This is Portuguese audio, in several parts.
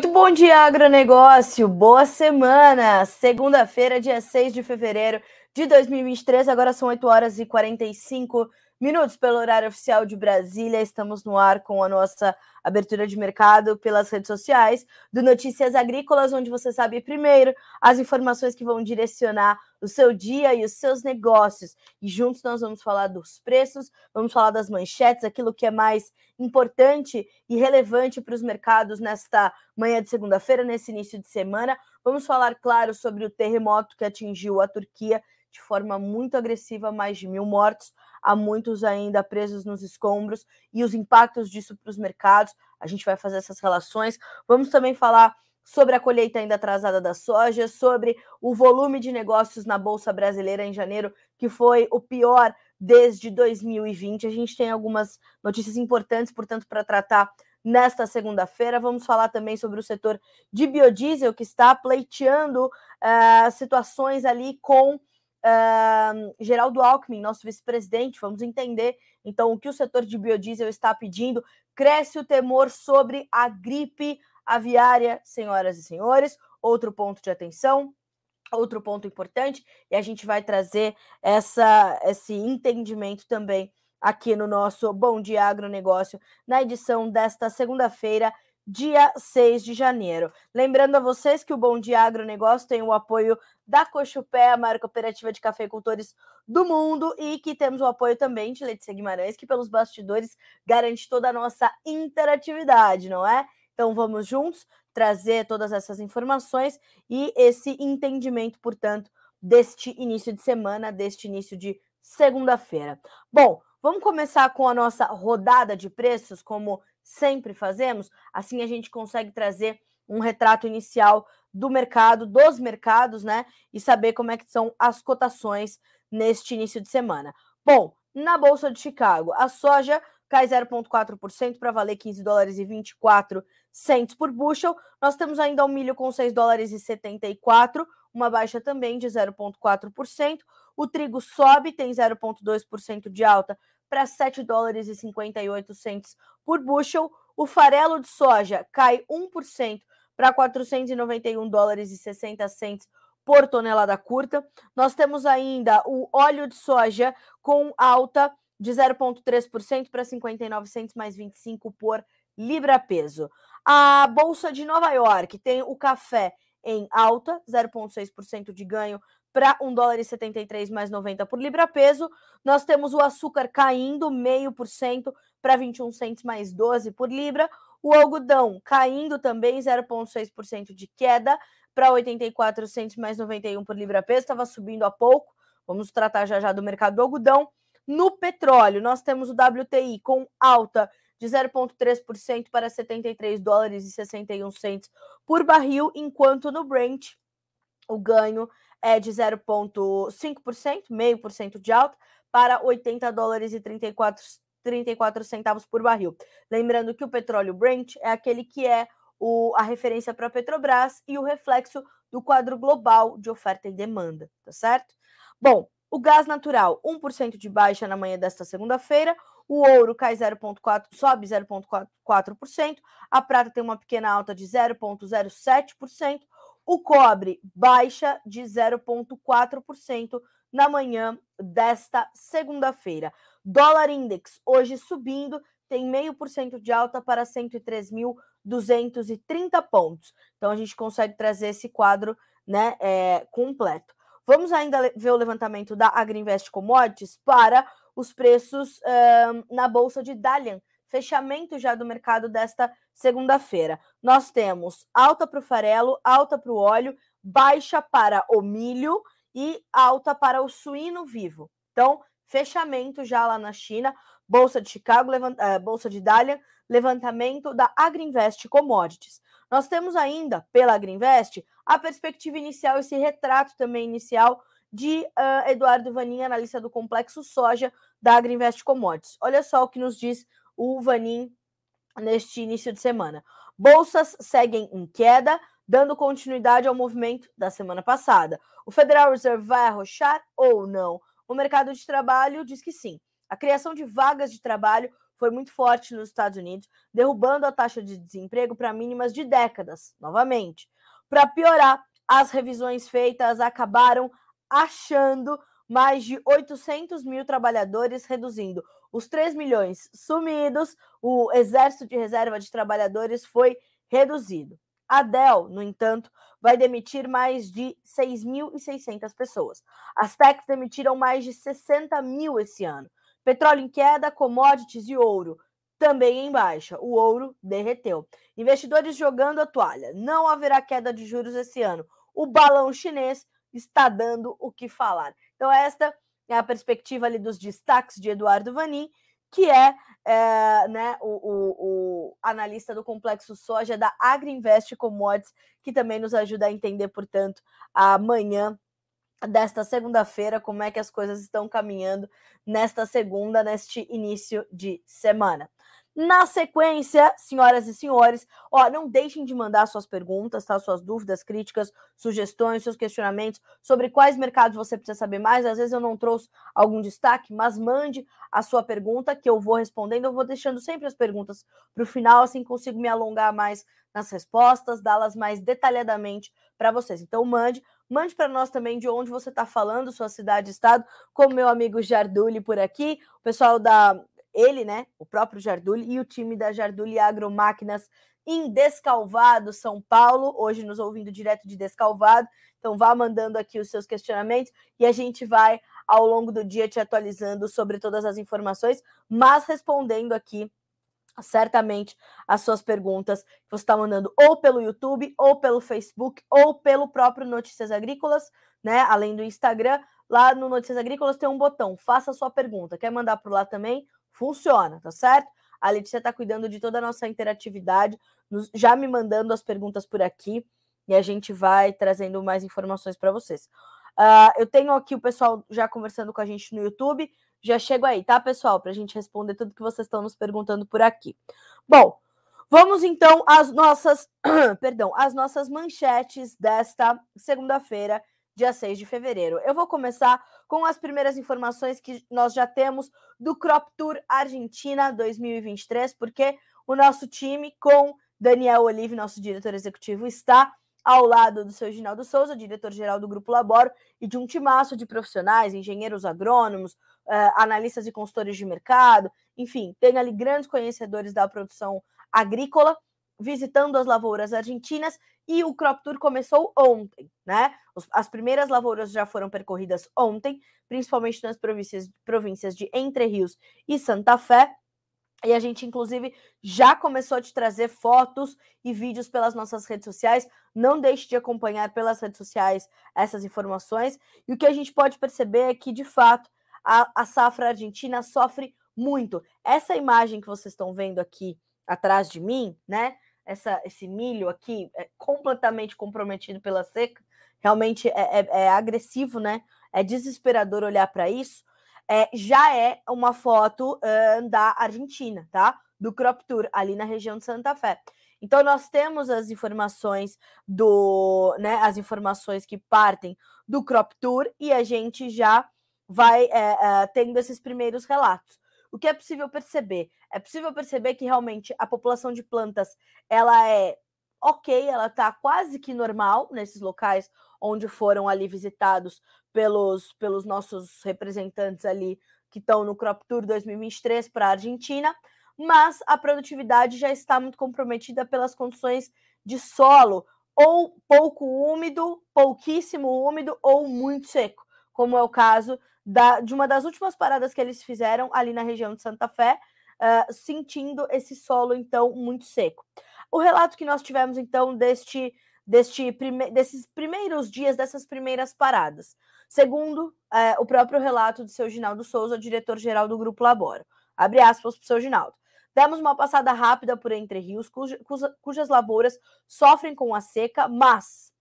Muito bom dia, agronegócio. Boa semana. Segunda-feira, dia 6 de fevereiro de 2023. Agora são 8 horas e 45 minutos pelo horário oficial de Brasília. Estamos no ar com a nossa abertura de mercado pelas redes sociais do Notícias Agrícolas, onde você sabe primeiro as informações que vão direcionar o seu dia e os seus negócios. E juntos nós vamos falar dos preços, vamos falar das manchetes, aquilo que é mais importante e relevante para os mercados nesta manhã de segunda-feira, nesse início de semana. Vamos falar, claro, sobre o terremoto que atingiu a Turquia de forma muito agressiva, mais de mil mortos, há muitos ainda presos nos escombros e os impactos disso para os mercados. A gente vai fazer essas relações. Vamos também falar sobre a colheita ainda atrasada da soja, sobre o volume de negócios na Bolsa Brasileira em janeiro, que foi o pior desde 2020. A gente tem algumas notícias importantes, portanto, para tratar nesta segunda-feira. Vamos falar também sobre o setor de biodiesel, que está pleiteando uh, situações ali com uh, Geraldo Alckmin, nosso vice-presidente. Vamos entender então o que o setor de biodiesel está pedindo. Cresce o temor sobre a gripe aviária, senhoras e senhores. Outro ponto de atenção. Outro ponto importante, e a gente vai trazer essa, esse entendimento também aqui no nosso Bom Dia Agronegócio, na edição desta segunda-feira, dia 6 de janeiro. Lembrando a vocês que o Bom Dia Agronegócio tem o apoio da Cochupé, a maior cooperativa de cafeicultores do mundo, e que temos o apoio também de Letícia Guimarães, que pelos bastidores garante toda a nossa interatividade, não é? Então vamos juntos trazer todas essas informações e esse entendimento, portanto, deste início de semana, deste início de segunda-feira. Bom, vamos começar com a nossa rodada de preços, como sempre fazemos, assim a gente consegue trazer um retrato inicial do mercado, dos mercados, né? E saber como é que são as cotações neste início de semana. Bom, na Bolsa de Chicago, a soja cai 0,4% para valer 15 dólares e 24 centos por bushel. Nós temos ainda o milho com 6 dólares e 74, uma baixa também de 0,4%. O trigo sobe, tem 0,2% de alta para 7 dólares e 58 centos por bushel. O farelo de soja cai 1% para 491 dólares e 60 centos por tonelada curta. Nós temos ainda o óleo de soja com alta de 0,3% para 59 centos mais 25 por libra peso. A bolsa de Nova York tem o café em alta, 0,6% de ganho para 1 dólar e 73 mais 90 por libra peso. Nós temos o açúcar caindo meio por cento para 21 centos mais 12 por libra. O algodão caindo também 0,6% de queda para 84 centos mais 91 por libra peso. Estava subindo há pouco. Vamos tratar já já do mercado do algodão. No petróleo, nós temos o WTI com alta de 0,3% para 73 dólares e 61 centos por barril, enquanto no Brent o ganho é de 0,5%, meio por cento de alta, para 80 dólares e 34, 34 centavos por barril. Lembrando que o petróleo Brent é aquele que é o, a referência para a Petrobras e o reflexo do quadro global de oferta e demanda, tá certo? Bom, o gás natural, 1% de baixa na manhã desta segunda-feira. O ouro cai 0,4%, sobe 0,4%. A prata tem uma pequena alta de 0,07%. O cobre baixa de 0,4% na manhã desta segunda-feira. Dólar index hoje subindo, tem meio por cento de alta para 103.230 pontos. Então a gente consegue trazer esse quadro né, é, completo. Vamos ainda ver o levantamento da Agriinvest Commodities para os preços na bolsa de Dalian, fechamento já do mercado desta segunda-feira. Nós temos alta para o farelo, alta para o óleo, baixa para o milho e alta para o suíno vivo. Então, fechamento já lá na China, Bolsa de Chicago, uh, Bolsa de Dalian, levantamento da Agriinvest Commodities. Nós temos ainda, pela Agriinvest, a perspectiva inicial, esse retrato também inicial de uh, Eduardo Vanin, analista do complexo soja da Agriinvest Commodities. Olha só o que nos diz o Vanin neste início de semana. Bolsas seguem em queda, dando continuidade ao movimento da semana passada. O Federal Reserve vai arrochar ou não? O mercado de trabalho diz que sim. A criação de vagas de trabalho foi muito forte nos Estados Unidos, derrubando a taxa de desemprego para mínimas de décadas, novamente. Para piorar, as revisões feitas acabaram achando mais de 800 mil trabalhadores, reduzindo os 3 milhões sumidos, o exército de reserva de trabalhadores foi reduzido. A Dell, no entanto, vai demitir mais de 6.600 pessoas. As techs demitiram mais de 60 mil esse ano. Petróleo em queda, commodities e ouro também em baixa. O ouro derreteu. Investidores jogando a toalha. Não haverá queda de juros esse ano. O balão chinês está dando o que falar. Então, esta é a perspectiva ali dos destaques de Eduardo Vanin, que é, é né, o, o, o, analista do complexo soja da Agriinvest Commodities, que também nos ajuda a entender, portanto, amanhã desta segunda-feira, como é que as coisas estão caminhando nesta segunda, neste início de semana. Na sequência, senhoras e senhores, ó, não deixem de mandar suas perguntas, tá? Suas dúvidas, críticas, sugestões, seus questionamentos sobre quais mercados você precisa saber mais. Às vezes eu não trouxe algum destaque, mas mande a sua pergunta que eu vou respondendo. Eu vou deixando sempre as perguntas para o final, assim consigo me alongar mais nas respostas, dá-las mais detalhadamente para vocês. Então mande, mande para nós também de onde você está falando, sua cidade, estado, como meu amigo Jarduli por aqui, o pessoal da ele, né, o próprio Jarduli e o time da Jarduli Agromáquinas em Descalvado, São Paulo, hoje nos ouvindo direto de Descalvado. Então vá mandando aqui os seus questionamentos e a gente vai ao longo do dia te atualizando sobre todas as informações, mas respondendo aqui certamente as suas perguntas que você está mandando ou pelo YouTube, ou pelo Facebook, ou pelo próprio Notícias Agrícolas, né? Além do Instagram, lá no Notícias Agrícolas tem um botão, faça a sua pergunta. Quer mandar por lá também? Funciona, tá certo? A Letícia está cuidando de toda a nossa interatividade, nos, já me mandando as perguntas por aqui e a gente vai trazendo mais informações para vocês. Uh, eu tenho aqui o pessoal já conversando com a gente no YouTube. Já chego aí, tá, pessoal? Para a gente responder tudo que vocês estão nos perguntando por aqui. Bom, vamos então às nossas, perdão, às nossas manchetes desta segunda-feira, dia 6 de fevereiro. Eu vou começar com as primeiras informações que nós já temos do Crop Tour Argentina 2023, porque o nosso time, com Daniel Olive, nosso diretor executivo, está ao lado do seu Ginaldo Souza, diretor-geral do Grupo Laboro, e de um timaço de profissionais, engenheiros agrônomos, uh, analistas e consultores de mercado, enfim, tem ali grandes conhecedores da produção agrícola visitando as lavouras argentinas e o Crop Tour começou ontem, né? As primeiras lavouras já foram percorridas ontem, principalmente nas províncias, províncias de Entre Rios e Santa Fé. E a gente, inclusive, já começou a te trazer fotos e vídeos pelas nossas redes sociais. Não deixe de acompanhar pelas redes sociais essas informações. E o que a gente pode perceber é que, de fato, a, a safra argentina sofre muito. Essa imagem que vocês estão vendo aqui atrás de mim, né? Essa, esse milho aqui é completamente comprometido pela seca, realmente é, é, é agressivo, né? É desesperador olhar para isso. É, já é uma foto uh, da Argentina, tá? Do Crop Tour, ali na região de Santa Fé. Então, nós temos as informações do, né, as informações que partem do Crop Tour e a gente já vai é, é, tendo esses primeiros relatos. O que é possível perceber? É possível perceber que realmente a população de plantas ela é ok, ela está quase que normal nesses locais onde foram ali visitados pelos, pelos nossos representantes ali que estão no Crop Tour 2023 para a Argentina, mas a produtividade já está muito comprometida pelas condições de solo, ou pouco úmido, pouquíssimo úmido ou muito seco, como é o caso da, de uma das últimas paradas que eles fizeram ali na região de Santa Fé, uh, sentindo esse solo então muito seco. O relato que nós tivemos então deste, deste prime desses primeiros dias, dessas primeiras paradas, segundo uh, o próprio relato do seu Ginaldo Souza, diretor-geral do Grupo Laboro. Abre aspas para o seu Ginaldo. Demos uma passada rápida por Entre Rios, cuja, cuja, cujas lavouras sofrem com a seca, mas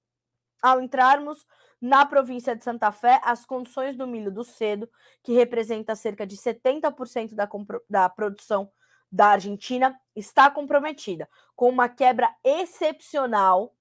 ao entrarmos na província de Santa Fé, as condições do milho do cedo, que representa cerca de 70% da, da produção da Argentina, está comprometida, com uma quebra excepcional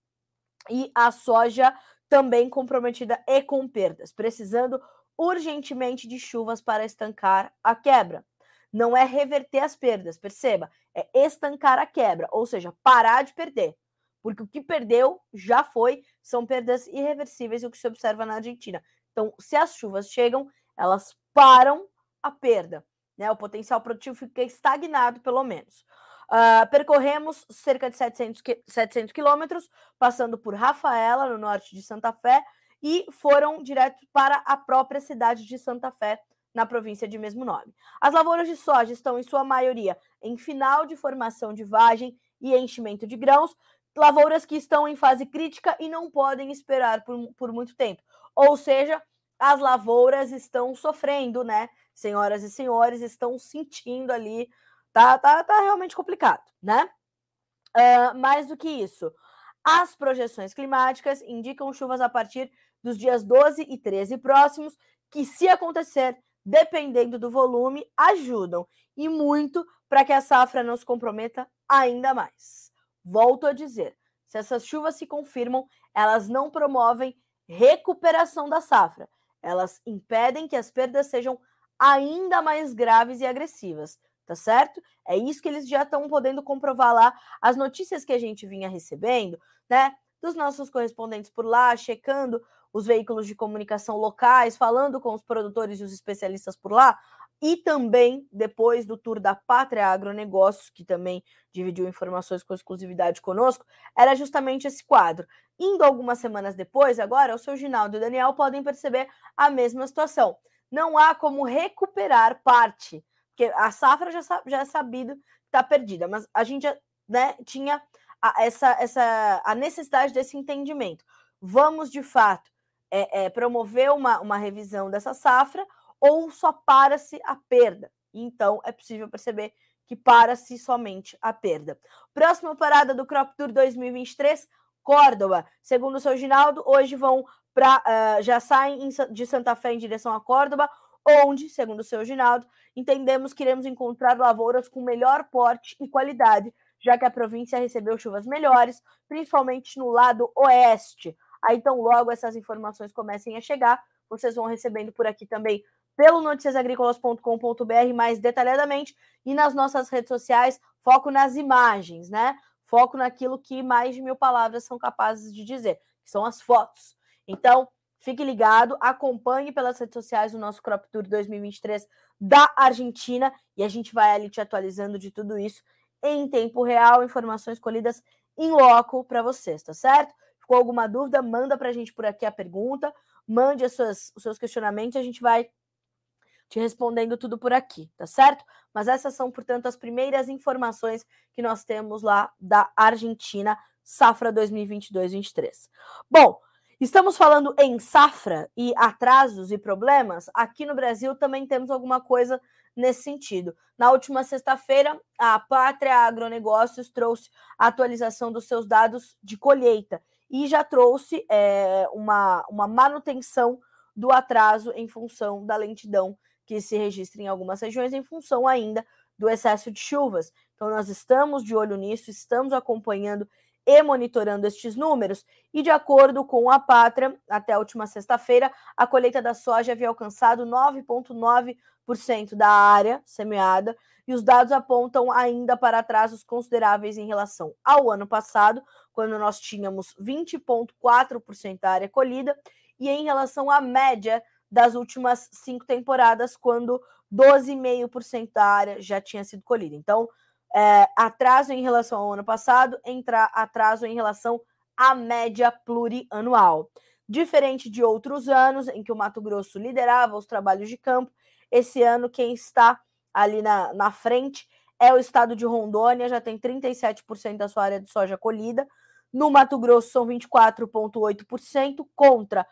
e a soja também comprometida e com perdas, precisando urgentemente de chuvas para estancar a quebra. não é reverter as perdas, perceba, é estancar a quebra, ou seja, parar de perder. Porque o que perdeu já foi, são perdas irreversíveis, o que se observa na Argentina. Então, se as chuvas chegam, elas param a perda, né? O potencial produtivo fica estagnado, pelo menos. Uh, percorremos cerca de 700, 700 quilômetros, passando por Rafaela, no norte de Santa Fé, e foram direto para a própria cidade de Santa Fé, na província de mesmo nome. As lavouras de soja estão, em sua maioria, em final de formação de vagem e enchimento de grãos, lavouras que estão em fase crítica e não podem esperar por, por muito tempo. Ou seja, as lavouras estão sofrendo, né? Senhoras e senhores, estão sentindo ali. Tá, tá, tá realmente complicado, né? Uh, mais do que isso, as projeções climáticas indicam chuvas a partir dos dias 12 e 13 próximos, que, se acontecer, dependendo do volume, ajudam e muito para que a safra não se comprometa ainda mais. Volto a dizer, se essas chuvas se confirmam, elas não promovem recuperação da safra, elas impedem que as perdas sejam ainda mais graves e agressivas, tá certo? É isso que eles já estão podendo comprovar lá. As notícias que a gente vinha recebendo, né, dos nossos correspondentes por lá, checando os veículos de comunicação locais, falando com os produtores e os especialistas por lá, e também depois do tour da Pátria Agronegócios, que também dividiu informações com exclusividade conosco, era justamente esse quadro. Indo algumas semanas depois, agora, o seu Ginaldo e o Daniel podem perceber a mesma situação. Não há como recuperar parte, porque a safra já, já é sabido que está perdida, mas a gente né, tinha a, essa, essa, a necessidade desse entendimento. Vamos, de fato, é, é, promover uma, uma revisão dessa safra ou só para-se a perda. Então, é possível perceber que para-se somente a perda. Próxima parada do Crop Tour 2023, Córdoba. Segundo o seu Ginaldo, hoje vão para. Uh, já saem de Santa Fé em direção a Córdoba, onde, segundo o seu Ginaldo, entendemos que iremos encontrar lavouras com melhor porte e qualidade, já que a província recebeu chuvas melhores, principalmente no lado oeste. Aí então, logo essas informações comecem a chegar, vocês vão recebendo por aqui também pelo noticiasagricolas.com.br mais detalhadamente e nas nossas redes sociais, foco nas imagens, né? Foco naquilo que mais de mil palavras são capazes de dizer, que são as fotos. Então, fique ligado, acompanhe pelas redes sociais o nosso Crop Tour 2023 da Argentina e a gente vai ali te atualizando de tudo isso em tempo real, informações colhidas em loco para vocês, tá certo? Ficou alguma dúvida? Manda para a gente por aqui a pergunta, mande suas, os seus questionamentos, a gente vai te respondendo tudo por aqui, tá certo? Mas essas são, portanto, as primeiras informações que nós temos lá da Argentina, safra 2022-23. Bom, estamos falando em safra e atrasos e problemas. Aqui no Brasil também temos alguma coisa nesse sentido. Na última sexta-feira, a Pátria Agronegócios trouxe a atualização dos seus dados de colheita e já trouxe é, uma, uma manutenção do atraso em função da lentidão que se registra em algumas regiões, em função ainda do excesso de chuvas. Então, nós estamos de olho nisso, estamos acompanhando e monitorando estes números. E de acordo com a Pátria, até a última sexta-feira, a colheita da soja havia alcançado 9,9% da área semeada, e os dados apontam ainda para atrasos consideráveis em relação ao ano passado, quando nós tínhamos 20,4% da área colhida, e em relação à média das últimas cinco temporadas, quando 12,5% da área já tinha sido colhida. Então, é, atraso em relação ao ano passado, entra atraso em relação à média plurianual. Diferente de outros anos em que o Mato Grosso liderava os trabalhos de campo, esse ano quem está ali na, na frente é o estado de Rondônia, já tem 37% da sua área de soja colhida. No Mato Grosso são 24,8% contra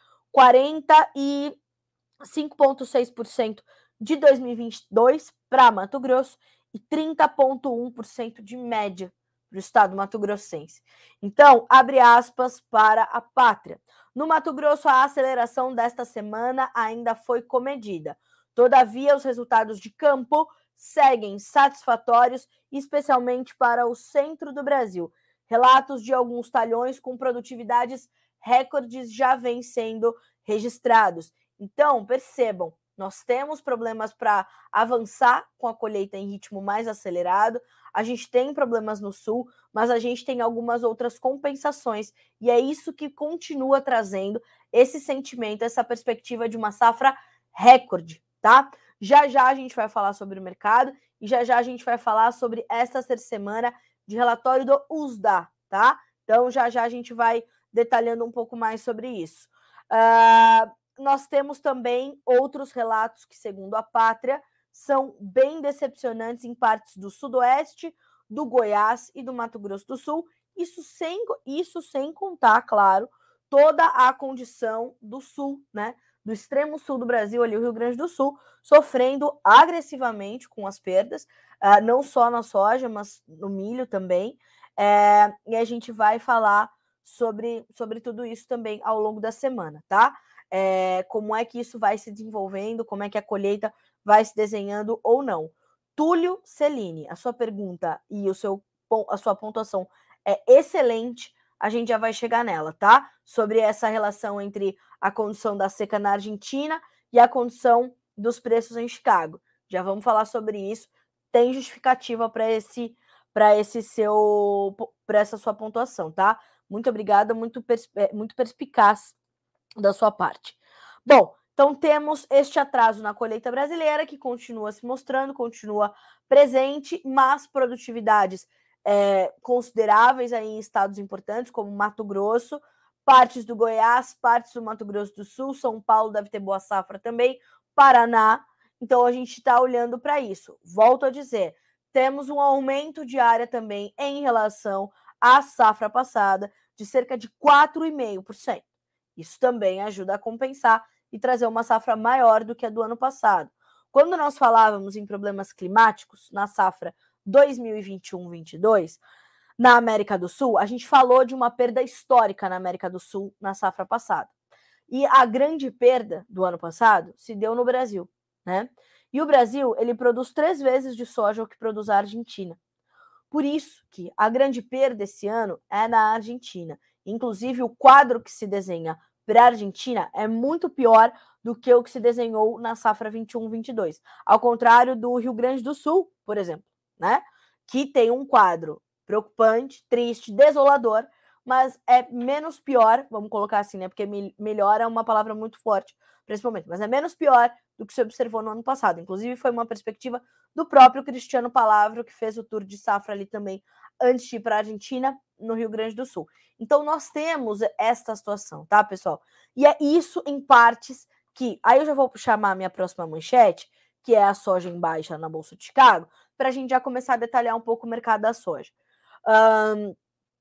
45,6% de 2022 para Mato Grosso e 30,1% de média para o estado mato-grossense. Então, abre aspas para a pátria. No Mato Grosso, a aceleração desta semana ainda foi comedida. Todavia, os resultados de campo seguem satisfatórios, especialmente para o centro do Brasil. Relatos de alguns talhões com produtividades recordes já vêm sendo registrados. Então, percebam, nós temos problemas para avançar com a colheita em ritmo mais acelerado. A gente tem problemas no sul, mas a gente tem algumas outras compensações. E é isso que continua trazendo esse sentimento, essa perspectiva de uma safra recorde, tá? Já já a gente vai falar sobre o mercado e já já a gente vai falar sobre terceira semana de relatório do USDA, tá? Então já já a gente vai detalhando um pouco mais sobre isso. Uh, nós temos também outros relatos que, segundo a pátria, são bem decepcionantes em partes do Sudoeste, do Goiás e do Mato Grosso do Sul. Isso sem, isso sem contar, claro, toda a condição do Sul, né? Do extremo sul do Brasil, ali o Rio Grande do Sul, sofrendo agressivamente com as perdas, uh, não só na soja, mas no milho também. É, e a gente vai falar sobre, sobre tudo isso também ao longo da semana, tá? É, como é que isso vai se desenvolvendo, como é que a colheita vai se desenhando ou não. Túlio Celine, a sua pergunta e o seu, a sua pontuação é excelente. A gente já vai chegar nela, tá? Sobre essa relação entre a condição da seca na Argentina e a condição dos preços em Chicago. Já vamos falar sobre isso. Tem justificativa para esse para esse seu para essa sua pontuação, tá? Muito obrigada, muito, é, muito perspicaz da sua parte. Bom, então temos este atraso na colheita brasileira que continua se mostrando, continua presente, mas produtividades é, consideráveis aí em estados importantes, como Mato Grosso, partes do Goiás, partes do Mato Grosso do Sul, São Paulo deve ter boa safra também, Paraná. Então a gente está olhando para isso. Volto a dizer, temos um aumento de área também em relação a safra passada de cerca de 4,5%. Isso também ajuda a compensar e trazer uma safra maior do que a do ano passado. Quando nós falávamos em problemas climáticos na safra 2021-22, na América do Sul, a gente falou de uma perda histórica na América do Sul na safra passada. E a grande perda do ano passado se deu no Brasil, né? E o Brasil, ele produz três vezes de soja o que produz a Argentina. Por isso que a grande perda esse ano é na Argentina. Inclusive, o quadro que se desenha para a Argentina é muito pior do que o que se desenhou na safra 21-22. Ao contrário do Rio Grande do Sul, por exemplo, né? Que tem um quadro preocupante, triste, desolador, mas é menos pior, vamos colocar assim, né? Porque melhor é uma palavra muito forte para esse momento, mas é menos pior do que se observou no ano passado. Inclusive, foi uma perspectiva do próprio Cristiano Palavro, que fez o tour de safra ali também antes de ir para a Argentina, no Rio Grande do Sul. Então, nós temos esta situação, tá, pessoal? E é isso em partes que. Aí eu já vou chamar a minha próxima manchete, que é a soja em baixa na Bolsa de Chicago, para a gente já começar a detalhar um pouco o mercado da soja. Um,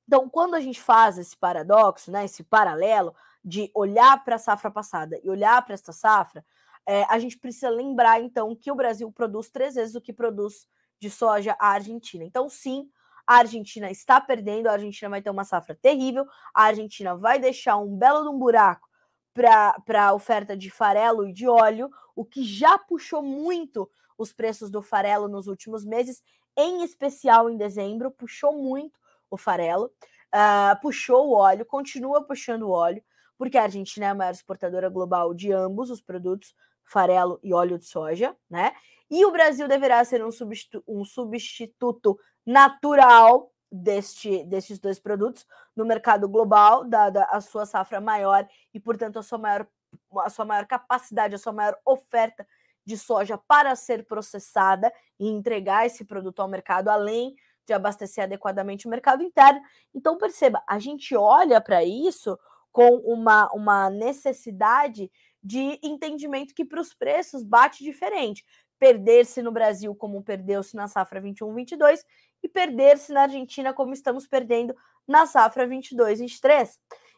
então, quando a gente faz esse paradoxo, né, esse paralelo, de olhar para a safra passada e olhar para esta safra, é, a gente precisa lembrar, então, que o Brasil produz três vezes o que produz de soja a Argentina. Então, sim, a Argentina está perdendo, a Argentina vai ter uma safra terrível, a Argentina vai deixar um belo de um buraco para a oferta de farelo e de óleo, o que já puxou muito os preços do farelo nos últimos meses, em especial em dezembro, puxou muito o farelo, uh, puxou o óleo, continua puxando o óleo porque a Argentina é a maior exportadora global de ambos os produtos, farelo e óleo de soja, né? E o Brasil deverá ser um substituto, um substituto natural deste, destes dois produtos no mercado global, dada a sua safra maior e, portanto, a sua maior, a sua maior capacidade, a sua maior oferta de soja para ser processada e entregar esse produto ao mercado, além de abastecer adequadamente o mercado interno. Então, perceba, a gente olha para isso com uma, uma necessidade de entendimento que para os preços bate diferente. Perder-se no Brasil como perdeu-se na safra 21-22 e perder-se na Argentina como estamos perdendo na safra 22-23.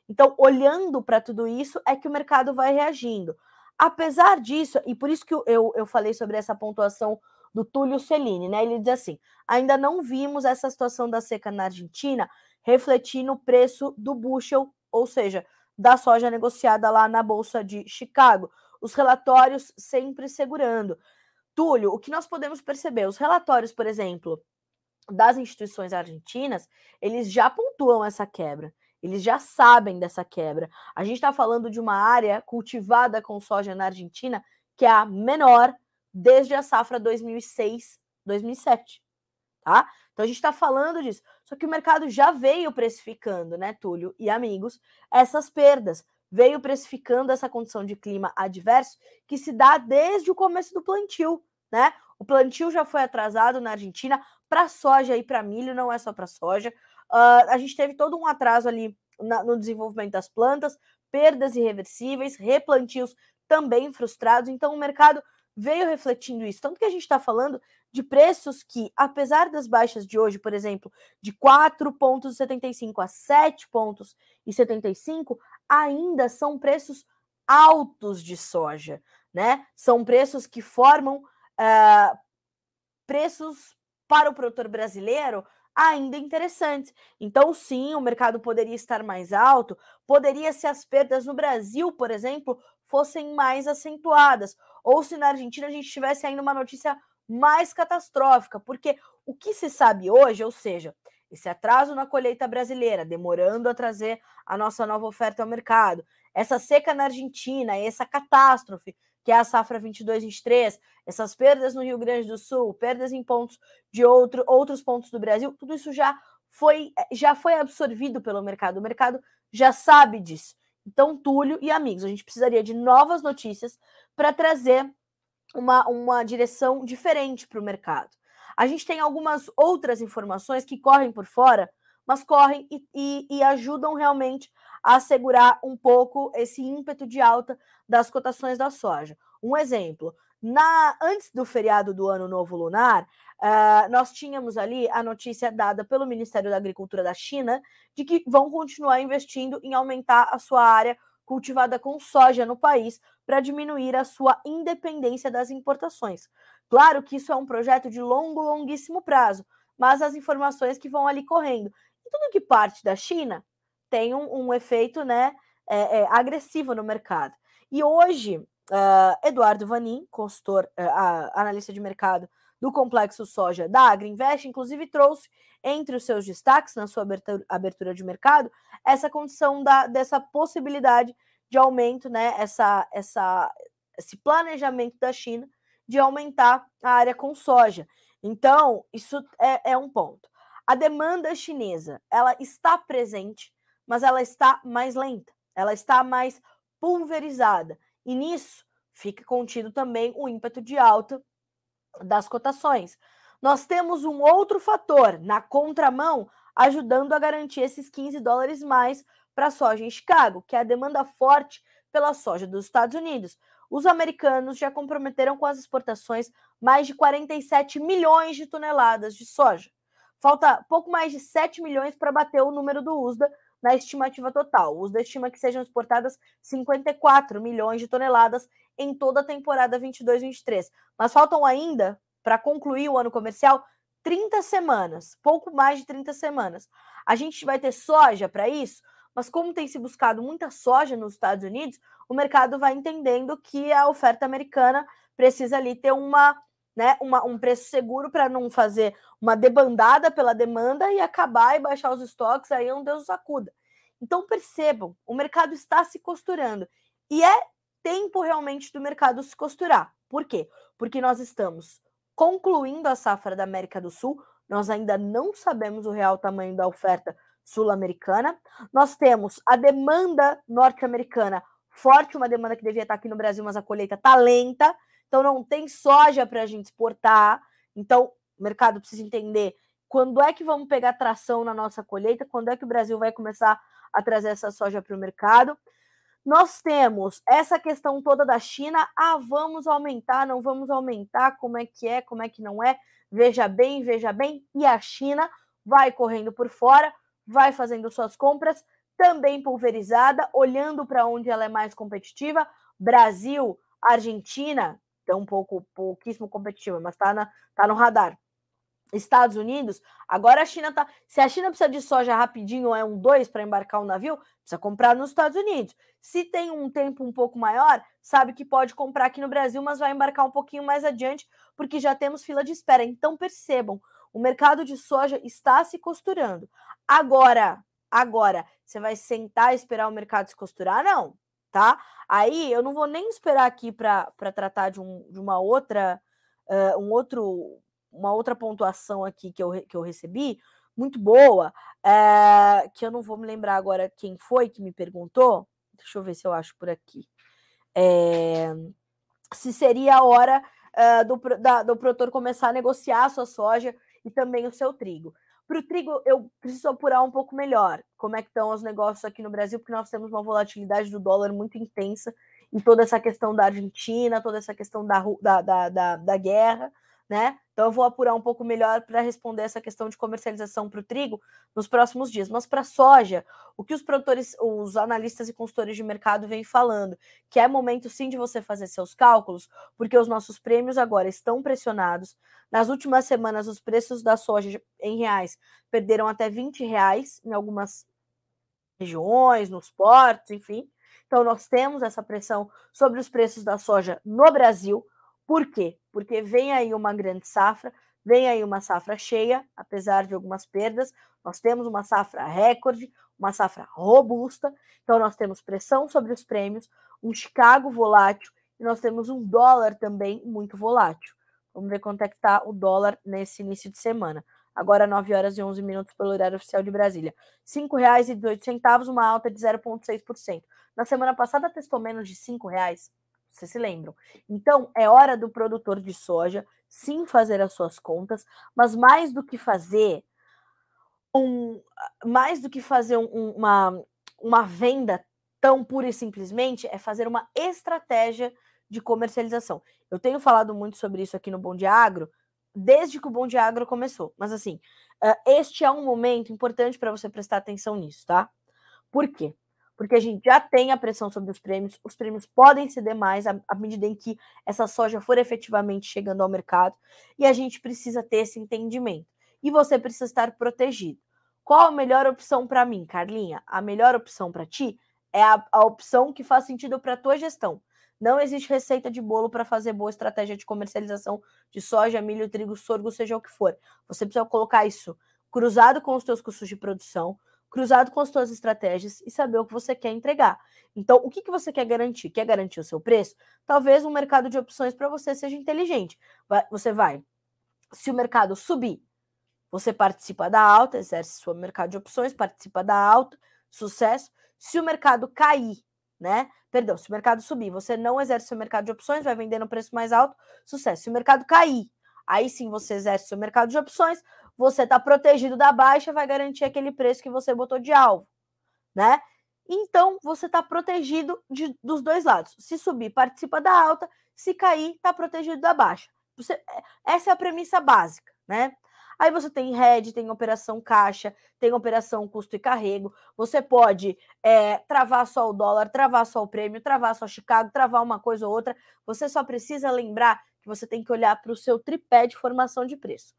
Então, olhando para tudo isso, é que o mercado vai reagindo. Apesar disso, e por isso que eu, eu falei sobre essa pontuação do Túlio Celine, né? Ele diz assim: ainda não vimos essa situação da seca na Argentina refletir no preço do bushel ou seja, da soja negociada lá na Bolsa de Chicago. Os relatórios sempre segurando. Túlio, o que nós podemos perceber? Os relatórios, por exemplo, das instituições argentinas, eles já pontuam essa quebra. Eles já sabem dessa quebra. A gente está falando de uma área cultivada com soja na Argentina que é a menor desde a safra 2006, 2007, tá? Então a gente está falando disso. Só que o mercado já veio precificando, né, Túlio e amigos, essas perdas. Veio precificando essa condição de clima adverso que se dá desde o começo do plantio, né? O plantio já foi atrasado na Argentina para soja e para milho, não é só para soja. Uh, a gente teve todo um atraso ali na, no desenvolvimento das plantas, perdas irreversíveis, replantios também frustrados. Então, o mercado veio refletindo isso. Tanto que a gente está falando de preços que, apesar das baixas de hoje, por exemplo, de 4,75 a 7,75, ainda são preços altos de soja, né? São preços que formam uh, preços para o produtor brasileiro ainda interessantes. Então, sim, o mercado poderia estar mais alto, poderia se as perdas no Brasil, por exemplo, fossem mais acentuadas, ou se na Argentina a gente tivesse ainda uma notícia mais catastrófica, porque o que se sabe hoje, ou seja, esse atraso na colheita brasileira, demorando a trazer a nossa nova oferta ao mercado, essa seca na Argentina, essa catástrofe que é a safra 22-23, essas perdas no Rio Grande do Sul, perdas em pontos de outro, outros pontos do Brasil, tudo isso já foi, já foi absorvido pelo mercado. O mercado já sabe disso. Então, Túlio e amigos, a gente precisaria de novas notícias para trazer uma, uma direção diferente para o mercado. A gente tem algumas outras informações que correm por fora, mas correm e, e, e ajudam realmente assegurar um pouco esse ímpeto de alta das cotações da soja. Um exemplo, na antes do feriado do Ano Novo Lunar, uh, nós tínhamos ali a notícia dada pelo Ministério da Agricultura da China de que vão continuar investindo em aumentar a sua área cultivada com soja no país para diminuir a sua independência das importações. Claro que isso é um projeto de longo, longuíssimo prazo, mas as informações que vão ali correndo. E tudo que parte da China tem um, um efeito né, é, é, agressivo no mercado. E hoje, uh, Eduardo Vanin, consultor, uh, analista de mercado do complexo soja da Agriinvest, inclusive trouxe entre os seus destaques na sua abertura, abertura de mercado essa condição da, dessa possibilidade de aumento, né, essa, essa, esse planejamento da China de aumentar a área com soja. Então, isso é, é um ponto. A demanda chinesa, ela está presente, mas ela está mais lenta, ela está mais pulverizada. E nisso fica contido também o ímpeto de alta das cotações. Nós temos um outro fator na contramão ajudando a garantir esses 15 dólares mais para a soja em Chicago, que é a demanda forte pela soja dos Estados Unidos. Os americanos já comprometeram com as exportações mais de 47 milhões de toneladas de soja. Falta pouco mais de 7 milhões para bater o número do USDA na estimativa total. O USDA estima que sejam exportadas 54 milhões de toneladas em toda a temporada 22-23. Mas faltam ainda, para concluir o ano comercial, 30 semanas, pouco mais de 30 semanas. A gente vai ter soja para isso, mas como tem se buscado muita soja nos Estados Unidos, o mercado vai entendendo que a oferta americana precisa ali ter uma né, uma, um preço seguro para não fazer uma debandada pela demanda e acabar e baixar os estoques, aí é um Deus sacuda. Então percebam, o mercado está se costurando e é tempo realmente do mercado se costurar. Por quê? Porque nós estamos concluindo a safra da América do Sul, nós ainda não sabemos o real tamanho da oferta sul-americana. Nós temos a demanda norte-americana forte, uma demanda que devia estar aqui no Brasil, mas a colheita está lenta. Então não tem soja para a gente exportar. Então o mercado precisa entender quando é que vamos pegar tração na nossa colheita, quando é que o Brasil vai começar a trazer essa soja para o mercado. Nós temos essa questão toda da China. Ah, vamos aumentar, não vamos aumentar, como é que é, como é que não é. Veja bem, veja bem. E a China vai correndo por fora, vai fazendo suas compras, também pulverizada, olhando para onde ela é mais competitiva. Brasil, Argentina, tão pouco, pouquíssimo competitiva, mas tá, na, tá no radar. Estados Unidos, agora a China tá. Se a China precisa de soja rapidinho, é um dois para embarcar um navio, precisa comprar nos Estados Unidos. Se tem um tempo um pouco maior, sabe que pode comprar aqui no Brasil, mas vai embarcar um pouquinho mais adiante, porque já temos fila de espera. Então percebam, o mercado de soja está se costurando. Agora, agora, você vai sentar e esperar o mercado se costurar? Não. Tá? Aí eu não vou nem esperar aqui para tratar de, um, de uma outra, uh, um outro, uma outra pontuação aqui que eu, que eu recebi, muito boa, uh, que eu não vou me lembrar agora quem foi que me perguntou. Deixa eu ver se eu acho por aqui. É, se seria a hora uh, do, da, do produtor começar a negociar a sua soja e também o seu trigo. Para o trigo, eu preciso apurar um pouco melhor como é que estão os negócios aqui no Brasil, porque nós temos uma volatilidade do dólar muito intensa e toda essa questão da Argentina, toda essa questão da, da, da, da, da guerra né? Então eu vou apurar um pouco melhor para responder essa questão de comercialização para o trigo nos próximos dias. Mas para a soja, o que os produtores, os analistas e consultores de mercado vêm falando, que é momento sim de você fazer seus cálculos, porque os nossos prêmios agora estão pressionados. Nas últimas semanas, os preços da soja em reais perderam até 20 reais em algumas regiões, nos portos, enfim. Então, nós temos essa pressão sobre os preços da soja no Brasil. Por quê? Porque vem aí uma grande safra, vem aí uma safra cheia, apesar de algumas perdas. Nós temos uma safra recorde, uma safra robusta, então nós temos pressão sobre os prêmios, um Chicago volátil e nós temos um dólar também muito volátil. Vamos ver quanto é que está o dólar nesse início de semana. Agora 9 horas e 11 minutos pelo horário oficial de Brasília. R$ 5,18, uma alta de 0,6%. Na semana passada testou menos de R$ reais. Vocês se lembram? Então, é hora do produtor de soja sim fazer as suas contas, mas mais do que fazer um, mais do que fazer um, uma, uma venda tão pura e simplesmente, é fazer uma estratégia de comercialização. Eu tenho falado muito sobre isso aqui no Bom de Agro, desde que o Bom de Agro começou. Mas assim, este é um momento importante para você prestar atenção nisso, tá? Por quê? Porque a gente já tem a pressão sobre os prêmios, os prêmios podem ceder mais à, medida em que essa soja for efetivamente chegando ao mercado, e a gente precisa ter esse entendimento. E você precisa estar protegido. Qual a melhor opção para mim, Carlinha? A melhor opção para ti é a, a opção que faz sentido para a tua gestão. Não existe receita de bolo para fazer boa estratégia de comercialização de soja, milho, trigo, sorgo, seja o que for. Você precisa colocar isso cruzado com os teus custos de produção, cruzado com as suas estratégias e saber o que você quer entregar. Então, o que, que você quer garantir? Quer garantir o seu preço? Talvez um mercado de opções para você seja inteligente. Você vai, se o mercado subir, você participa da alta, exerce seu mercado de opções, participa da alta, sucesso. Se o mercado cair, né? Perdão, se o mercado subir, você não exerce seu mercado de opções, vai vender no preço mais alto, sucesso. Se o mercado cair, aí sim você exerce seu mercado de opções, você está protegido da baixa, vai garantir aquele preço que você botou de alvo, né? Então, você está protegido de, dos dois lados. Se subir, participa da alta, se cair, está protegido da baixa. Você, é, essa é a premissa básica, né? Aí você tem RED, tem operação caixa, tem operação custo e carrego. Você pode é, travar só o dólar, travar só o prêmio, travar só Chicago, travar uma coisa ou outra. Você só precisa lembrar que você tem que olhar para o seu tripé de formação de preço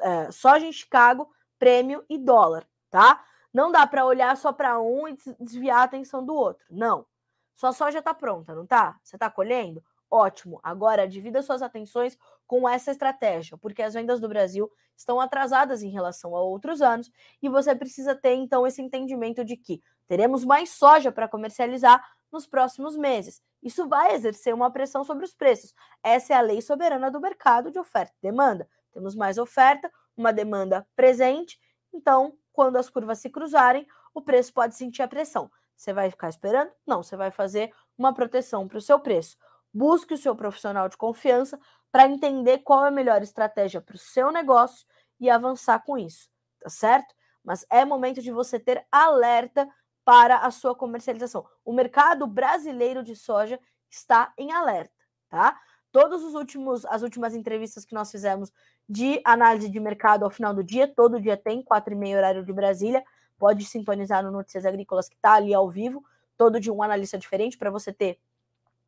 é, soja em Chicago, prêmio e dólar, tá? Não dá para olhar só para um e desviar a atenção do outro. Não. Sua soja está pronta, não tá? Você está colhendo? Ótimo. Agora divida suas atenções com essa estratégia, porque as vendas do Brasil estão atrasadas em relação a outros anos e você precisa ter então esse entendimento de que teremos mais soja para comercializar nos próximos meses. Isso vai exercer uma pressão sobre os preços. Essa é a lei soberana do mercado de oferta e demanda. Temos mais oferta, uma demanda presente, então, quando as curvas se cruzarem, o preço pode sentir a pressão. Você vai ficar esperando? Não, você vai fazer uma proteção para o seu preço. Busque o seu profissional de confiança para entender qual é a melhor estratégia para o seu negócio e avançar com isso, tá certo? Mas é momento de você ter alerta para a sua comercialização. O mercado brasileiro de soja está em alerta, tá? Todos os últimos as últimas entrevistas que nós fizemos de análise de mercado ao final do dia. Todo dia tem, quatro e meia horário de Brasília. Pode sintonizar no Notícias Agrícolas que está ali ao vivo. Todo dia um analista diferente para você ter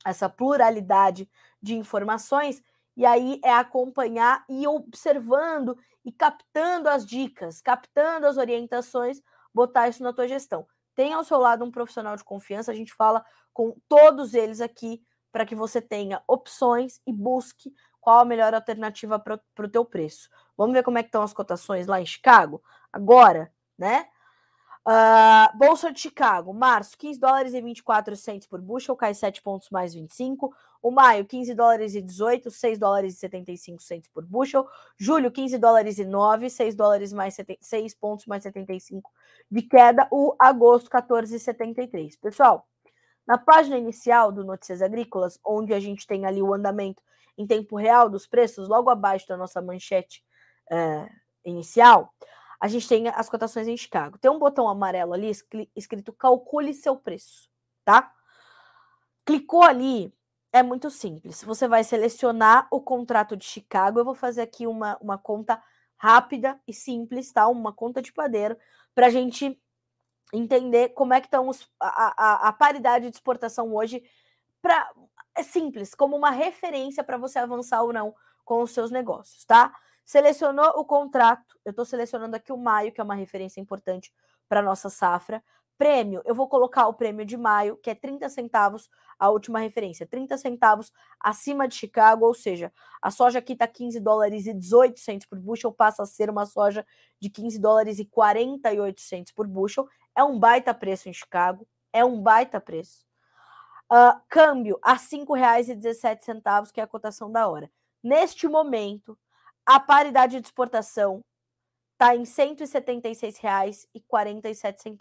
essa pluralidade de informações. E aí é acompanhar e observando e captando as dicas, captando as orientações, botar isso na tua gestão. Tenha ao seu lado um profissional de confiança, a gente fala com todos eles aqui para que você tenha opções e busque qual a melhor alternativa para o teu preço. Vamos ver como é que estão as cotações lá em Chicago? Agora, né? Uh, Bolsa de Chicago, março, 15 dólares e 24 centos por bushel, cai 7 pontos mais 25. O maio, 15 dólares e 18, 6 dólares e 75 centos por bushel. Julho, 15 dólares e 9, 6 dólares mais 6 pontos mais 75 de queda. O agosto, 14,73. Pessoal, na página inicial do Notícias Agrícolas, onde a gente tem ali o andamento em tempo real dos preços, logo abaixo da nossa manchete uh, inicial, a gente tem as cotações em Chicago. Tem um botão amarelo ali escrito calcule seu preço, tá? Clicou ali, é muito simples. Você vai selecionar o contrato de Chicago. Eu vou fazer aqui uma, uma conta rápida e simples, tá? Uma conta de padeiro, para a gente entender como é que estão os, a, a, a paridade de exportação hoje. Pra, é simples, como uma referência para você avançar ou não com os seus negócios, tá? Selecionou o contrato, eu estou selecionando aqui o maio, que é uma referência importante para nossa safra. Prêmio, eu vou colocar o prêmio de maio, que é 30 centavos, a última referência, 30 centavos acima de Chicago, ou seja, a soja aqui está 15 dólares e 18 centos por bushel, passa a ser uma soja de 15 dólares e 48 centos por bushel. É um baita preço em Chicago, é um baita preço. Uh, câmbio a R$ 5,17, que é a cotação da hora. Neste momento, a paridade de exportação está em R$ 176,47.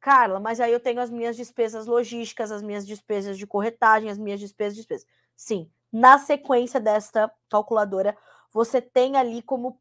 Carla, mas aí eu tenho as minhas despesas logísticas, as minhas despesas de corretagem, as minhas despesas de despesas. Sim, na sequência desta calculadora, você tem ali como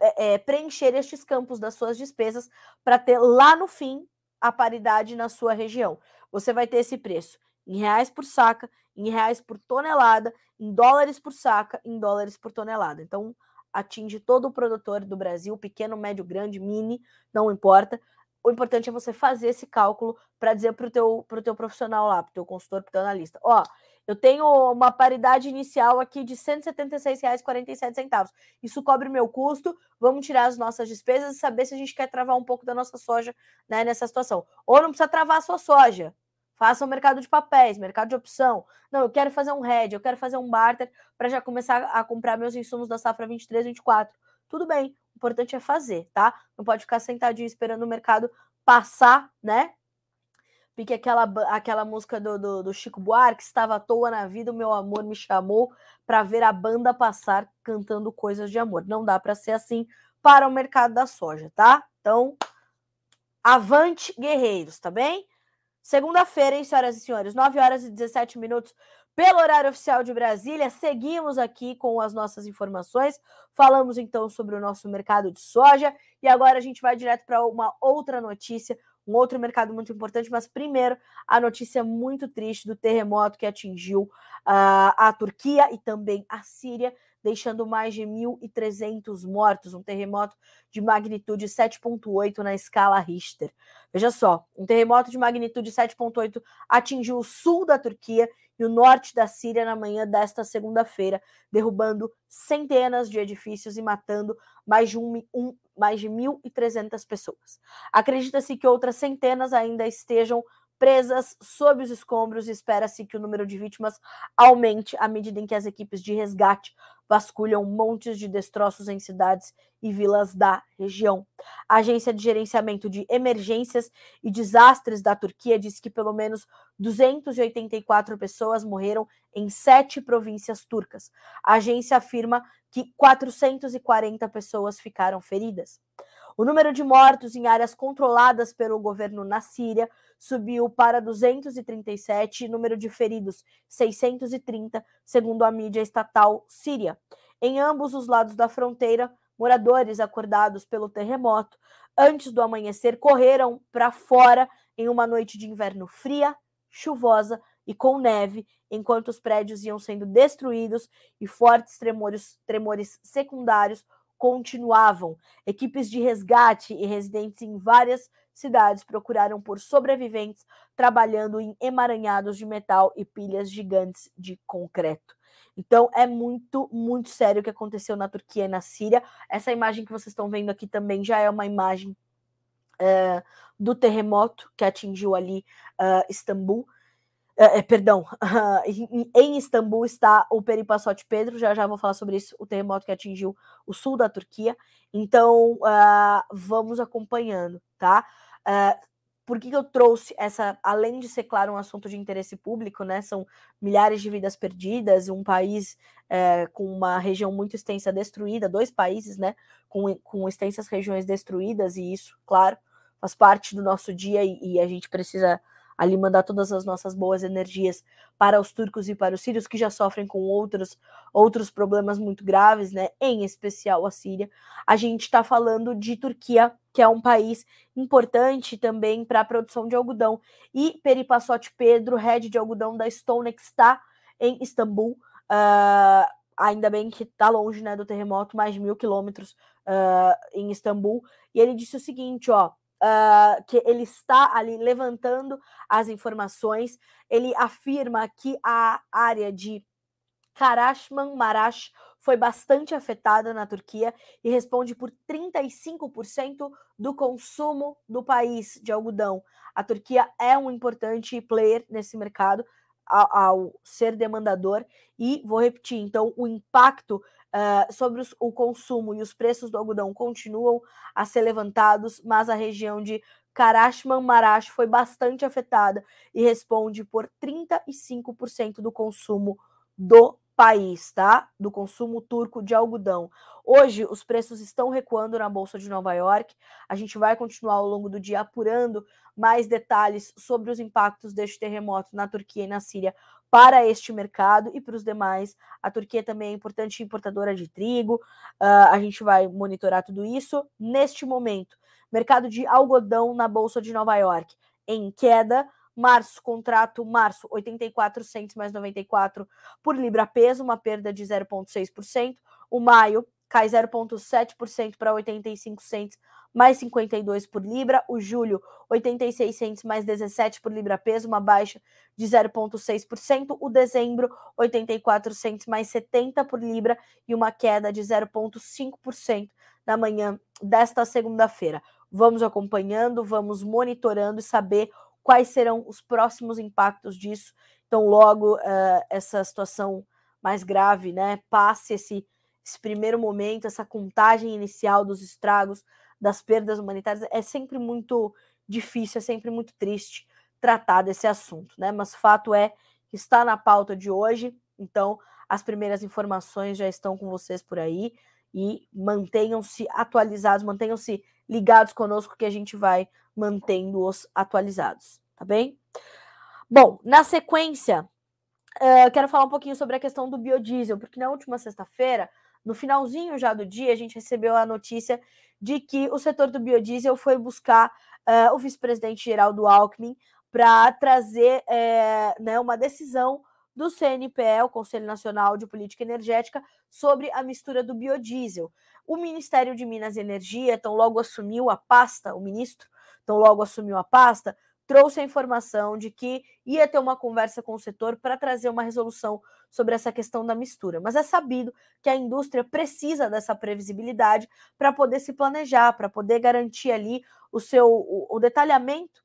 é, é, preencher estes campos das suas despesas para ter lá no fim a paridade na sua região. Você vai ter esse preço em reais por saca, em reais por tonelada, em dólares por saca, em dólares por tonelada. Então, atinge todo o produtor do Brasil, pequeno, médio, grande, mini, não importa. O importante é você fazer esse cálculo para dizer para o teu, pro teu profissional lá, para o teu consultor, para o teu analista. Ó, eu tenho uma paridade inicial aqui de R$ 176,47. Isso cobre meu custo. Vamos tirar as nossas despesas e saber se a gente quer travar um pouco da nossa soja né, nessa situação. Ou não precisa travar a sua soja. Faça um mercado de papéis, mercado de opção. Não, eu quero fazer um hedge, eu quero fazer um barter para já começar a comprar meus insumos da safra 23, 24. Tudo bem, o importante é fazer, tá? Não pode ficar sentadinho esperando o mercado passar, né? Porque aquela, aquela música do, do, do Chico Buarque, estava à toa na vida, o meu amor me chamou para ver a banda passar cantando coisas de amor. Não dá para ser assim para o mercado da soja, tá? Então, avante, guerreiros, tá bem? Segunda-feira, hein, senhoras e senhores, 9 horas e 17 minutos, pelo horário oficial de Brasília. Seguimos aqui com as nossas informações. Falamos então sobre o nosso mercado de soja e agora a gente vai direto para uma outra notícia, um outro mercado muito importante, mas primeiro a notícia muito triste do terremoto que atingiu uh, a Turquia e também a Síria deixando mais de 1.300 mortos, um terremoto de magnitude 7,8 na escala Richter. Veja só, um terremoto de magnitude 7,8 atingiu o sul da Turquia e o norte da Síria na manhã desta segunda-feira, derrubando centenas de edifícios e matando mais de, um, um, mais de 1.300 pessoas. Acredita-se que outras centenas ainda estejam presas sob os escombros e espera-se que o número de vítimas aumente à medida em que as equipes de resgate vasculham montes de destroços em cidades e vilas da região. A Agência de Gerenciamento de Emergências e Desastres da Turquia diz que pelo menos 284 pessoas morreram em sete províncias turcas. A agência afirma que 440 pessoas ficaram feridas. O número de mortos em áreas controladas pelo governo na Síria subiu para 237 e número de feridos 630, segundo a mídia estatal síria. Em ambos os lados da fronteira, moradores acordados pelo terremoto antes do amanhecer correram para fora em uma noite de inverno fria, chuvosa e com neve, enquanto os prédios iam sendo destruídos e fortes tremores, tremores secundários continuavam. Equipes de resgate e residentes em várias cidades procuraram por sobreviventes trabalhando em emaranhados de metal e pilhas gigantes de concreto. Então é muito, muito sério o que aconteceu na Turquia e na Síria. Essa imagem que vocês estão vendo aqui também já é uma imagem uh, do terremoto que atingiu ali uh, Istambul. É, perdão, uh, em, em, Istambul está o Peripassote Pedro, já já vou falar sobre isso, o terremoto que atingiu o sul da Turquia. Então, uh, vamos acompanhando, tá? Uh, por que, que eu trouxe essa, além de ser, claro, um assunto de interesse público, né? São milhares de vidas perdidas, um país é, com uma região muito extensa destruída, dois países, né? Com, com extensas regiões destruídas, e isso, claro, faz parte do nosso dia e, e a gente precisa ali mandar todas as nossas boas energias para os turcos e para os sírios que já sofrem com outros outros problemas muito graves, né? Em especial a Síria. A gente está falando de Turquia, que é um país importante também para a produção de algodão. E Peripassote Pedro, head de algodão da Stonex, está em Istambul. Uh, ainda bem que está longe né, do terremoto, mais de mil quilômetros uh, em Istambul. E ele disse o seguinte: ó, uh, que ele está ali levantando as informações. Ele afirma que a área de Karashman Marash foi bastante afetada na Turquia e responde por 35% do consumo do país de algodão. A Turquia é um importante player nesse mercado ao, ao ser demandador e vou repetir, então o impacto Uh, sobre os, o consumo e os preços do algodão continuam a ser levantados, mas a região de Karashman Marash foi bastante afetada e responde por 35% do consumo do país, tá? Do consumo turco de algodão. Hoje os preços estão recuando na bolsa de Nova York. A gente vai continuar ao longo do dia apurando mais detalhes sobre os impactos deste terremoto na Turquia e na Síria para este mercado e para os demais. A Turquia também é importante importadora de trigo. Uh, a gente vai monitorar tudo isso. Neste momento, mercado de algodão na Bolsa de Nova York em queda. Março, contrato março, 84 centos mais 94 por libra peso, uma perda de 0,6%. O maio cai 0,7% para 85 centos mais 52 por libra. O julho, 86 centos mais 17 por libra peso, uma baixa de 0,6%. O dezembro, 84 centos mais 70 por libra e uma queda de 0,5% na manhã desta segunda-feira. Vamos acompanhando, vamos monitorando e saber quais serão os próximos impactos disso. Então, logo uh, essa situação mais grave, né, passe esse, esse primeiro momento, essa contagem inicial dos estragos, das perdas humanitárias, é sempre muito difícil, é sempre muito triste tratar desse assunto, né? Mas fato é que está na pauta de hoje, então as primeiras informações já estão com vocês por aí e mantenham-se atualizados, mantenham-se ligados conosco que a gente vai mantendo-os atualizados, tá bem? Bom, na sequência, uh, quero falar um pouquinho sobre a questão do biodiesel, porque na última sexta-feira, no finalzinho já do dia, a gente recebeu a notícia de que o setor do biodiesel foi buscar uh, o vice-presidente geral do Alckmin para trazer uh, né, uma decisão do CNPE, o Conselho Nacional de Política Energética, sobre a mistura do biodiesel. O Ministério de Minas e Energia, então logo assumiu a pasta, o ministro, então logo assumiu a pasta, trouxe a informação de que ia ter uma conversa com o setor para trazer uma resolução sobre essa questão da mistura. Mas é sabido que a indústria precisa dessa previsibilidade para poder se planejar, para poder garantir ali o seu o, o detalhamento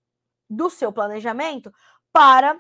do seu planejamento para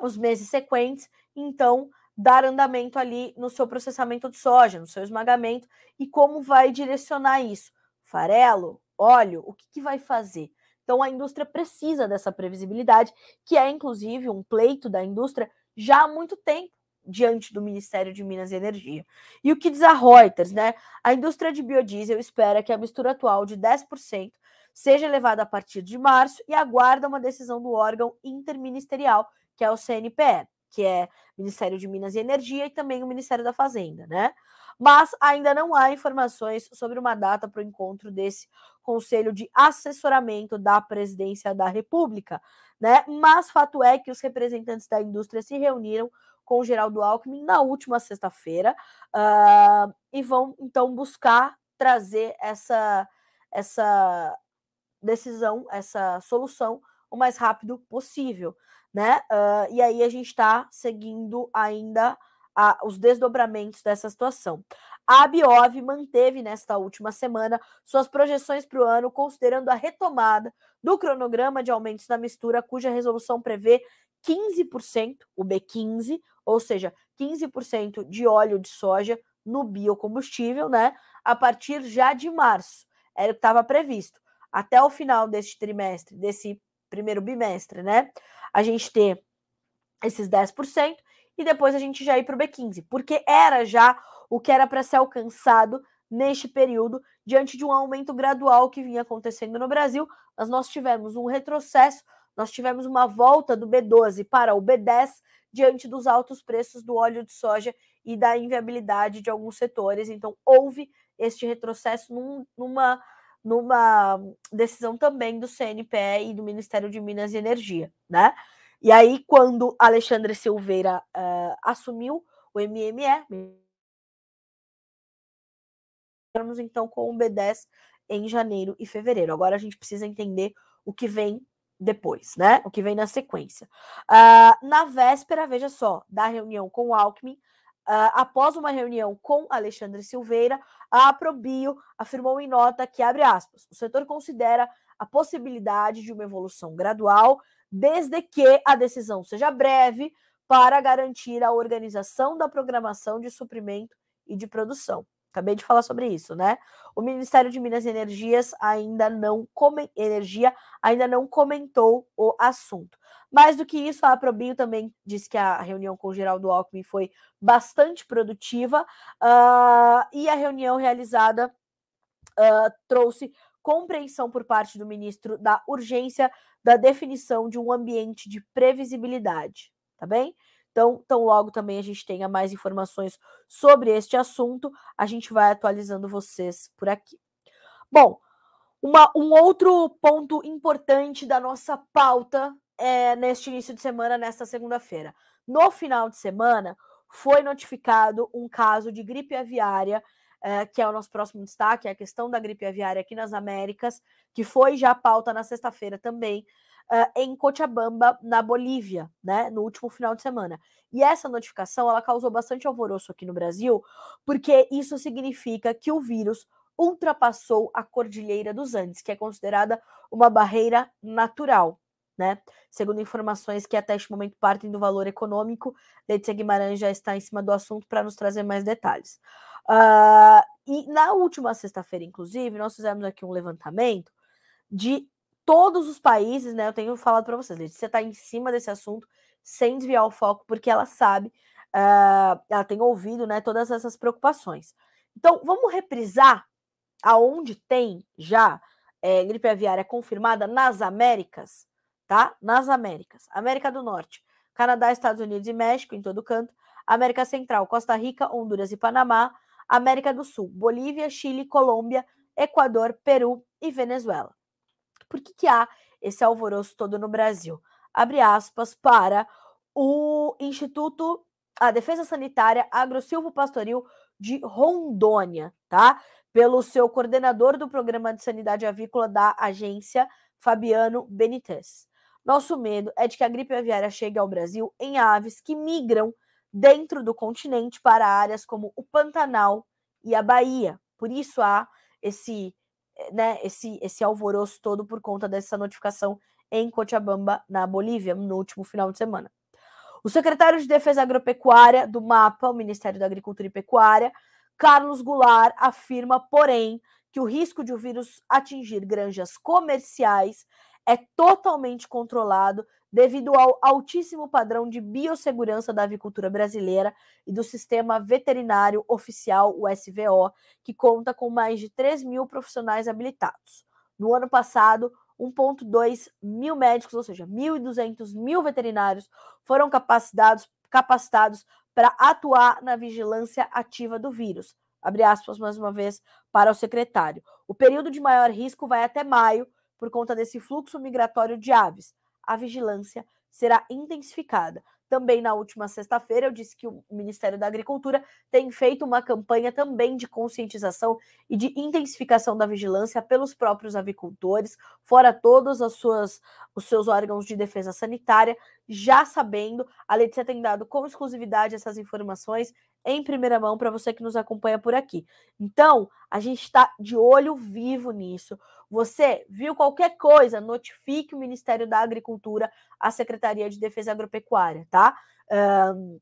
os meses sequentes, então dar andamento ali no seu processamento de soja, no seu esmagamento e como vai direcionar isso. Farelo, óleo, o que, que vai fazer? Então a indústria precisa dessa previsibilidade, que é inclusive um pleito da indústria já há muito tempo diante do Ministério de Minas e Energia. E o que diz a Reuters, né? A indústria de biodiesel espera que a mistura atual de 10% seja elevada a partir de março e aguarda uma decisão do órgão interministerial, que é o CNPE, que é Ministério de Minas e Energia e também o Ministério da Fazenda, né? Mas ainda não há informações sobre uma data para o encontro desse Conselho de Assessoramento da Presidência da República, né? Mas fato é que os representantes da indústria se reuniram com o Geraldo Alckmin na última sexta-feira uh, e vão então buscar trazer essa essa decisão, essa solução o mais rápido possível, né? Uh, e aí a gente está seguindo ainda a, os desdobramentos dessa situação. A Biov manteve nesta última semana suas projeções para o ano, considerando a retomada do cronograma de aumentos na mistura, cuja resolução prevê 15%, o B15, ou seja, 15% de óleo de soja no biocombustível, né? A partir já de março. Era o que estava previsto. até o final deste trimestre, desse primeiro bimestre, né? A gente ter esses 10% e depois a gente já ir para o B15, porque era já o que era para ser alcançado neste período, diante de um aumento gradual que vinha acontecendo no Brasil, mas nós tivemos um retrocesso, nós tivemos uma volta do B12 para o B10 diante dos altos preços do óleo de soja e da inviabilidade de alguns setores. Então, houve este retrocesso num, numa, numa decisão também do CNPE e do Ministério de Minas e Energia, né? E aí, quando Alexandre Silveira uh, assumiu o MME, estamos então com o B10 em janeiro e fevereiro. Agora a gente precisa entender o que vem depois, né? O que vem na sequência. Uh, na véspera, veja só, da reunião com o Alckmin, uh, após uma reunião com Alexandre Silveira, a Aprobio afirmou em nota que, abre aspas, o setor considera a possibilidade de uma evolução gradual, desde que a decisão seja breve, para garantir a organização da programação de suprimento e de produção. Acabei de falar sobre isso, né? O Ministério de Minas e Energias ainda não come... Energia ainda não comentou o assunto. Mais do que isso, a Aprobio também disse que a reunião com o Geraldo Alckmin foi bastante produtiva uh, e a reunião realizada uh, trouxe compreensão por parte do ministro da urgência da definição de um ambiente de previsibilidade, tá bem? Então, tão logo também a gente tenha mais informações sobre este assunto, a gente vai atualizando vocês por aqui. Bom, uma, um outro ponto importante da nossa pauta é, neste início de semana, nesta segunda-feira. No final de semana, foi notificado um caso de gripe aviária, é, que é o nosso próximo destaque, é a questão da gripe aviária aqui nas Américas, que foi já pauta na sexta-feira também, uh, em Cochabamba, na Bolívia, né, no último final de semana. E essa notificação ela causou bastante alvoroço aqui no Brasil, porque isso significa que o vírus ultrapassou a Cordilheira dos Andes, que é considerada uma barreira natural. Né? Segundo informações que até este momento partem do valor econômico, Letícia Guimarães já está em cima do assunto para nos trazer mais detalhes. Uh, e na última sexta-feira, inclusive, nós fizemos aqui um levantamento de todos os países, né? Eu tenho falado para vocês, você está em cima desse assunto sem desviar o foco, porque ela sabe, uh, ela tem ouvido, né, todas essas preocupações. Então, vamos reprisar aonde tem já é, gripe aviária confirmada nas Américas, tá? Nas Américas. América do Norte, Canadá, Estados Unidos e México, em todo canto. América Central, Costa Rica, Honduras e Panamá. América do Sul, Bolívia, Chile, Colômbia, Equador, Peru e Venezuela. Por que, que há esse alvoroço todo no Brasil? Abre aspas para o Instituto, a Defesa Sanitária Agrosilvo Pastoril de Rondônia, tá? Pelo seu coordenador do Programa de Sanidade Avícola da agência, Fabiano Benitez. Nosso medo é de que a gripe aviária chegue ao Brasil em aves que migram dentro do continente para áreas como o Pantanal e a Bahia. Por isso há esse né, esse, esse alvoroço todo por conta dessa notificação em Cochabamba, na Bolívia, no último final de semana. O secretário de Defesa Agropecuária do MAPA, o Ministério da Agricultura e Pecuária, Carlos Goulart, afirma, porém, que o risco de o vírus atingir granjas comerciais é totalmente controlado devido ao altíssimo padrão de biossegurança da avicultura brasileira e do sistema veterinário oficial, o SVO, que conta com mais de 3 mil profissionais habilitados. No ano passado, 1,2 mil médicos, ou seja, 1.200 mil veterinários, foram capacitados, capacitados para atuar na vigilância ativa do vírus. Abre aspas mais uma vez para o secretário. O período de maior risco vai até maio, por conta desse fluxo migratório de aves a vigilância será intensificada. Também na última sexta-feira, eu disse que o Ministério da Agricultura tem feito uma campanha também de conscientização e de intensificação da vigilância pelos próprios avicultores, fora todos as suas, os seus órgãos de defesa sanitária, já sabendo, a Letícia tem dado com exclusividade essas informações em primeira mão para você que nos acompanha por aqui. Então, a gente está de olho vivo nisso. Você viu qualquer coisa, notifique o Ministério da Agricultura, a Secretaria de Defesa Agropecuária, tá? Um,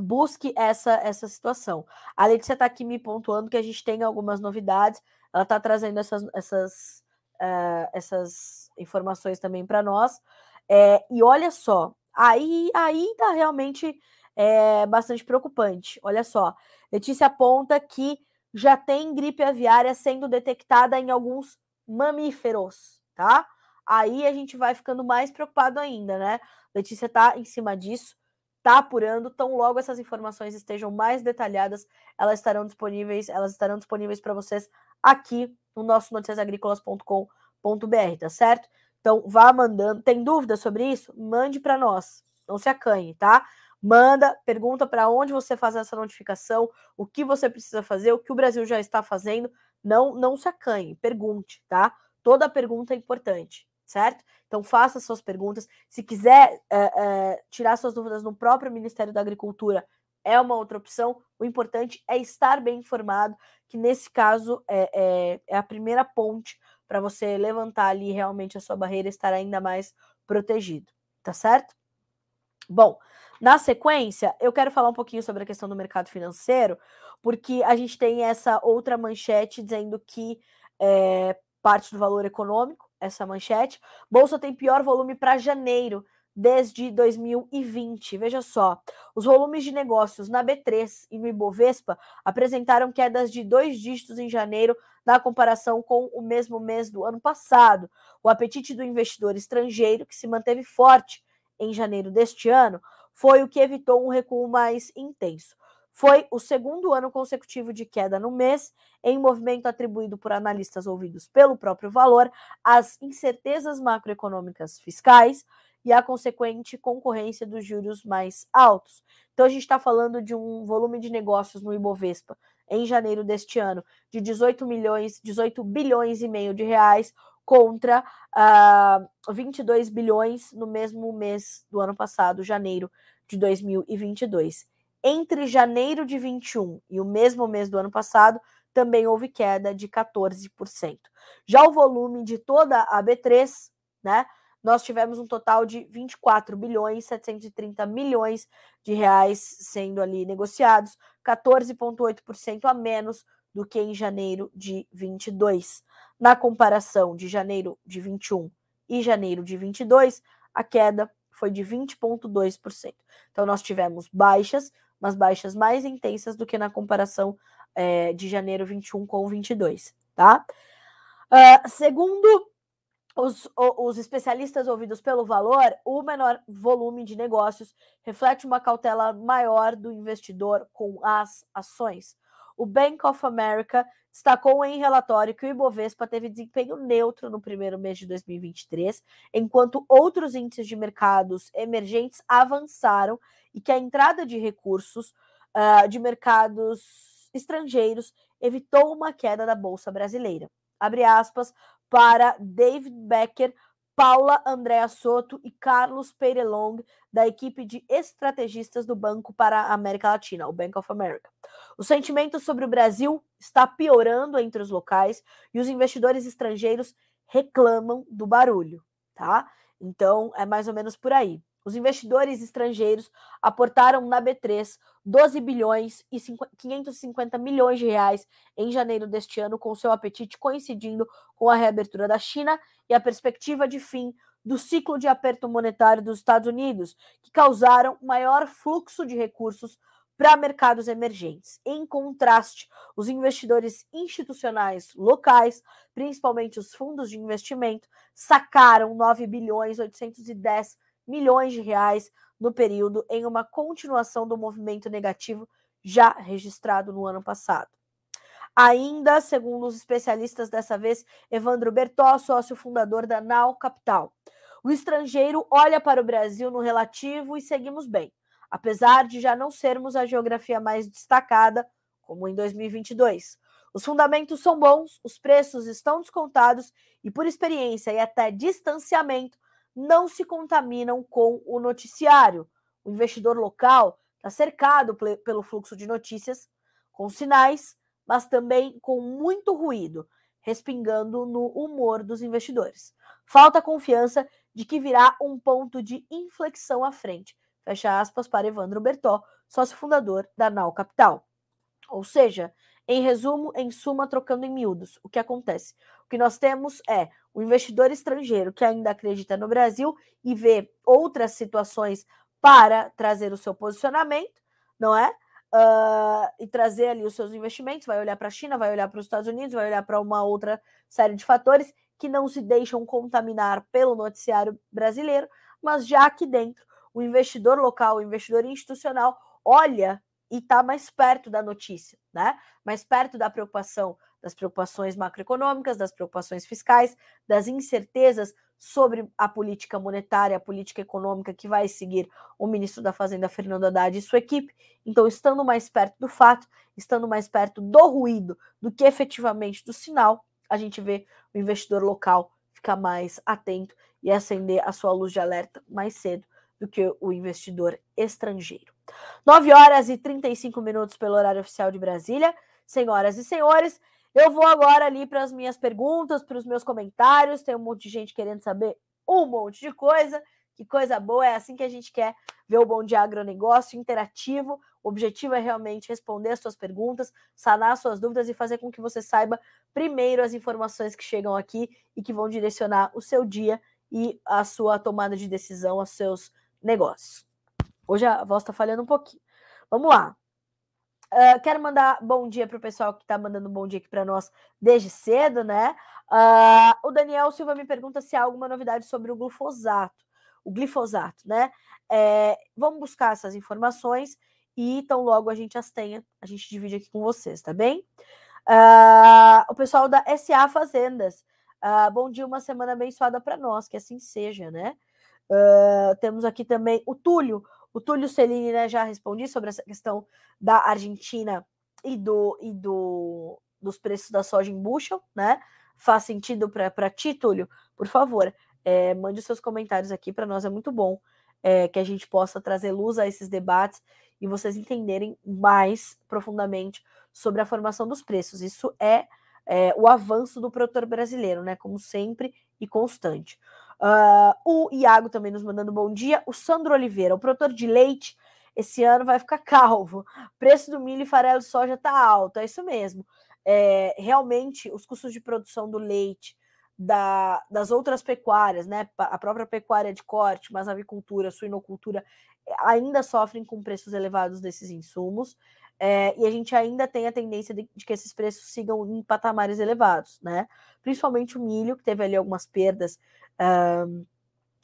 busque essa, essa situação. A Letícia está aqui me pontuando que a gente tem algumas novidades, ela está trazendo essas, essas uh, essas informações também para nós. É, e olha só, aí, aí tá realmente é, bastante preocupante. Olha só, Letícia aponta que já tem gripe aviária sendo detectada em alguns mamíferos, tá? Aí a gente vai ficando mais preocupado ainda, né? Letícia tá em cima disso, tá apurando, tão logo essas informações estejam mais detalhadas, elas estarão disponíveis, elas estarão disponíveis para vocês aqui no nosso noticiasagricolas.com.br, tá certo? Então vá mandando, tem dúvida sobre isso? Mande para nós. Não se acanhe, tá? Manda, pergunta para onde você faz essa notificação, o que você precisa fazer, o que o Brasil já está fazendo. Não, não se acanhe, pergunte, tá? Toda pergunta é importante, certo? Então faça suas perguntas. Se quiser é, é, tirar suas dúvidas no próprio Ministério da Agricultura, é uma outra opção. O importante é estar bem informado, que nesse caso é, é, é a primeira ponte para você levantar ali realmente a sua barreira e estar ainda mais protegido, tá certo? Bom, na sequência, eu quero falar um pouquinho sobre a questão do mercado financeiro, porque a gente tem essa outra manchete dizendo que é, parte do valor econômico, essa manchete. Bolsa tem pior volume para janeiro desde 2020. Veja só, os volumes de negócios na B3 e no Ibovespa apresentaram quedas de dois dígitos em janeiro na comparação com o mesmo mês do ano passado. O apetite do investidor estrangeiro, que se manteve forte em janeiro deste ano, foi o que evitou um recuo mais intenso. Foi o segundo ano consecutivo de queda no mês, em movimento atribuído por analistas ouvidos pelo próprio valor às incertezas macroeconômicas fiscais e a consequente concorrência dos juros mais altos. Então, a gente está falando de um volume de negócios no Ibovespa em janeiro deste ano de 18 milhões, 18 bilhões e meio de reais contra uh, ah, 22 bilhões no mesmo mês do ano passado, janeiro de 2022. Entre janeiro de 21 e o mesmo mês do ano passado, também houve queda de 14%. Já o volume de toda a B3, né, nós tivemos um total de 24 bilhões 730 milhões de reais sendo ali negociados, 14,8% a menos do que em janeiro de 22. Na comparação de janeiro de 21 e janeiro de 22, a queda foi de 20,2%. Então, nós tivemos baixas, mas baixas mais intensas do que na comparação é, de janeiro 21 com 22, tá? Uh, segundo os, os, especialistas ouvidos pelo valor, o menor volume de negócios reflete uma cautela maior do investidor com as ações. O Bank of America destacou em relatório que o Ibovespa teve desempenho neutro no primeiro mês de 2023, enquanto outros índices de mercados emergentes avançaram e que a entrada de recursos uh, de mercados estrangeiros evitou uma queda da Bolsa Brasileira. Abre aspas para David Becker, Paula Andrea Soto e Carlos Peirelong, da equipe de estrategistas do Banco para a América Latina, o Bank of America. O sentimento sobre o Brasil está piorando entre os locais e os investidores estrangeiros reclamam do barulho, tá? Então, é mais ou menos por aí. Os investidores estrangeiros aportaram na B3 12 bilhões e 550 milhões de reais em janeiro deste ano, com seu apetite coincidindo com a reabertura da China e a perspectiva de fim do ciclo de aperto monetário dos Estados Unidos, que causaram maior fluxo de recursos para mercados emergentes. Em contraste, os investidores institucionais locais, principalmente os fundos de investimento, sacaram 9 bilhões 810 milhões de reais no período, em uma continuação do movimento negativo já registrado no ano passado. Ainda, segundo os especialistas dessa vez, Evandro Bertó, sócio fundador da Nau Capital. O estrangeiro olha para o Brasil no relativo e seguimos bem, apesar de já não sermos a geografia mais destacada, como em 2022. Os fundamentos são bons, os preços estão descontados e, por experiência e até distanciamento, não se contaminam com o noticiário. O investidor local está cercado pelo fluxo de notícias, com sinais, mas também com muito ruído, respingando no humor dos investidores. Falta confiança de que virá um ponto de inflexão à frente. Fecha aspas para Evandro Bertó, sócio fundador da Nau Capital. Ou seja, Em resumo, em suma, trocando em miúdos, o que acontece? O que nós temos é o investidor estrangeiro que ainda acredita no Brasil e vê outras situações para trazer o seu posicionamento, não é? Uh, e trazer ali os seus investimentos, vai olhar para a China, vai olhar para os Estados Unidos, vai olhar para uma outra série de fatores que não se deixam contaminar pelo noticiário brasileiro, mas já aqui dentro, o investidor local, o investidor institucional, olha e está mais perto da notícia, né? Mais perto da preocupação, das preocupações macroeconômicas, das preocupações fiscais, das incertezas sobre a política monetária, a política econômica que vai seguir o ministro da Fazenda, Fernando Haddad, e sua equipe. Então, estando mais perto do fato, estando mais perto do ruído do que efetivamente do sinal, a gente vê o investidor local ficar mais atento e acender a sua luz de alerta mais cedo do que o investidor estrangeiro. 9 horas e 35 minutos pelo horário oficial de Brasília. Senhoras e senhores, eu vou agora ali para as minhas perguntas, para os meus comentários. Tem um monte de gente querendo saber um monte de coisa. Que coisa boa, é assim que a gente quer ver o Bom Dia Agronegócio interativo. O objetivo é realmente responder as suas perguntas, sanar as suas dúvidas e fazer com que você saiba primeiro as informações que chegam aqui e que vão direcionar o seu dia e a sua tomada de decisão, aos seus negócios. Hoje a voz está falhando um pouquinho. Vamos lá. Uh, quero mandar bom dia para o pessoal que está mandando bom dia aqui para nós desde cedo, né? Uh, o Daniel Silva me pergunta se há alguma novidade sobre o glifosato. O glifosato, né? É, vamos buscar essas informações e tão logo a gente as tenha, a gente divide aqui com vocês, tá bem? Uh, o pessoal da SA Fazendas. bom dia, uma semana abençoada para nós, que assim seja, né? temos aqui também o Túlio. O Túlio Celini, né, já respondi sobre essa questão da Argentina e do e do dos preços da soja em bushel, né? Faz sentido para ti, Túlio? Por favor, é, mande seus comentários aqui para nós, é muito bom é, que a gente possa trazer luz a esses debates e vocês entenderem mais profundamente sobre a formação dos preços. Isso é, é o avanço do produtor brasileiro, né? Como sempre e constante. Uh, o Iago também nos mandando bom dia. O Sandro Oliveira, o produtor de leite, esse ano vai ficar calvo. Preço do milho e farelo de soja está alto, é isso mesmo. É, realmente, os custos de produção do leite, da, das outras pecuárias, né? A própria pecuária de corte, mas a avicultura, suinocultura, ainda sofrem com preços elevados desses insumos. É, e a gente ainda tem a tendência de, de, que esses preços sigam em patamares elevados, né? Principalmente o milho, que teve ali algumas perdas uh,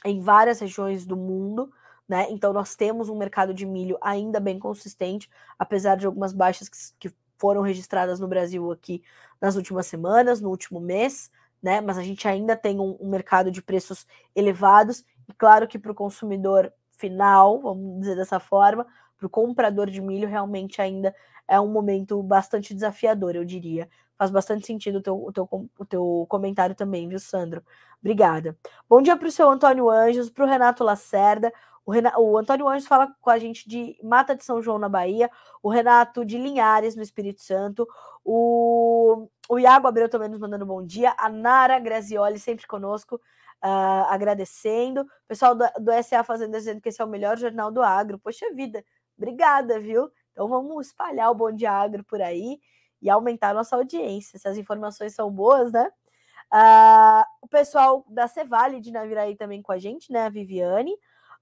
em várias regiões do mundo, né? Então nós temos um mercado de milho ainda bem consistente, apesar de algumas baixas que, que foram registradas no Brasil aqui nas últimas semanas, no último mês, né? Mas a gente ainda tem um, um mercado de preços elevados, e claro que para o consumidor final, vamos dizer dessa forma, para o comprador de milho, realmente ainda é um momento bastante desafiador, eu diria. Faz bastante sentido o teu, o teu, o teu comentário também, viu, Sandro? Obrigada. Bom dia para o seu Antônio Anjos, para o Renato Lacerda. O, Renato, o Antônio Anjos fala com a gente de Mata de São João, na Bahia. O Renato de Linhares, no Espírito Santo. O, o Iago Abreu também nos mandando bom dia. A Nara Grazioli sempre conosco, uh, agradecendo. O pessoal do, do SA Fazenda dizendo que esse é o melhor jornal do agro. Poxa vida, obrigada, viu? Então vamos espalhar o Bom Dia Agro por aí e aumentar nossa audiência. Se as informações são boas, né? Uh, o pessoal da Cevale de Naviraí também com a gente, né? A Viviane.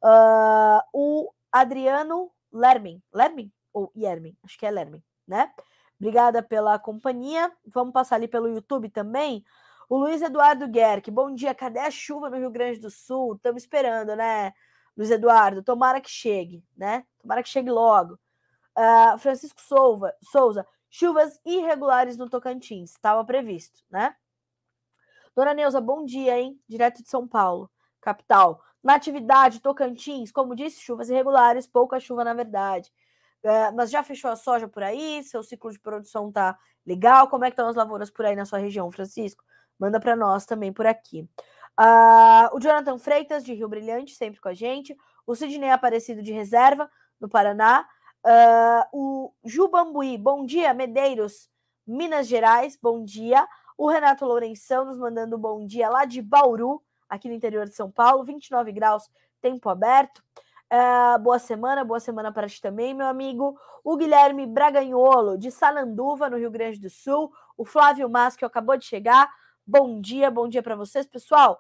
Uh, o Adriano Lermin. Lermin? Ou Yermin? Acho que é Lermin, né? Obrigada pela companhia. Vamos passar ali pelo YouTube também. O Luiz Eduardo Guerque. Bom dia. Cadê a chuva no Rio Grande do Sul? Estamos esperando, né? Luiz Eduardo, tomara que chegue, né? Tomara que chegue logo. Uh, Francisco Souza, Souza, chuvas irregulares no Tocantins, estava previsto, né? Dona Neuza, bom dia, hein? Direto de São Paulo, capital. Natividade, Tocantins, como disse, chuvas irregulares, pouca chuva na verdade. É, mas já fechou a soja por aí? Seu ciclo de produção tá legal? Como é que estão as lavouras por aí na sua região, Francisco? Manda para nós também por aqui. Uh, o Jonathan Freitas, de Rio Brilhante, sempre com a gente. O Sidney Aparecido, de reserva, no Paraná. Uh, o Jubambuí, bom dia, Medeiros, Minas Gerais, bom dia. O Renato Lourenção nos mandando bom dia lá de Bauru, aqui no interior de São Paulo, 29 graus, tempo aberto. Uh, boa semana, boa semana para ti também, meu amigo. O Guilherme Braganholo, de Sananduva, no Rio Grande do Sul. O Flávio Mas, que acabou de chegar. Bom dia, bom dia para vocês, pessoal.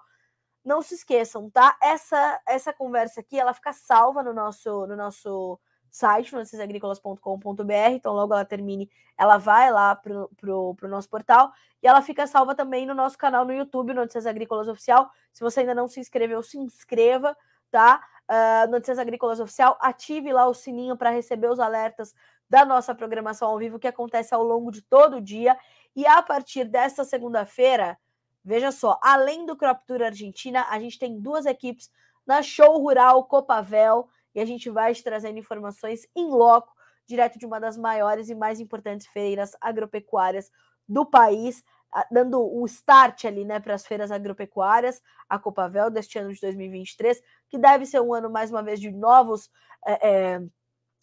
Não se esqueçam, tá? Essa essa conversa aqui, ela fica salva no nosso no nosso site, noticiasagricolas.com.br. Então, logo ela termine, ela vai lá pro, pro, pro nosso portal e ela fica salva também no nosso canal no YouTube, Notícias Agrícolas Oficial. Se você ainda não se inscreveu, se inscreva, tá? Uh, Notícias Agrícolas Oficial, ative lá o sininho para receber os alertas da nossa programação ao vivo que acontece ao longo de todo o dia. E a partir desta segunda-feira, veja só, além do Crop Tour Argentina, a gente tem duas equipes na Show Rural Copavel e a gente vai te trazendo informações em loco, direto de uma das maiores e mais importantes feiras agropecuárias do país dando o start ali, né, para as feiras agropecuárias, a Copavel deste ano de 2023, que deve ser um ano mais uma vez de novos é, é,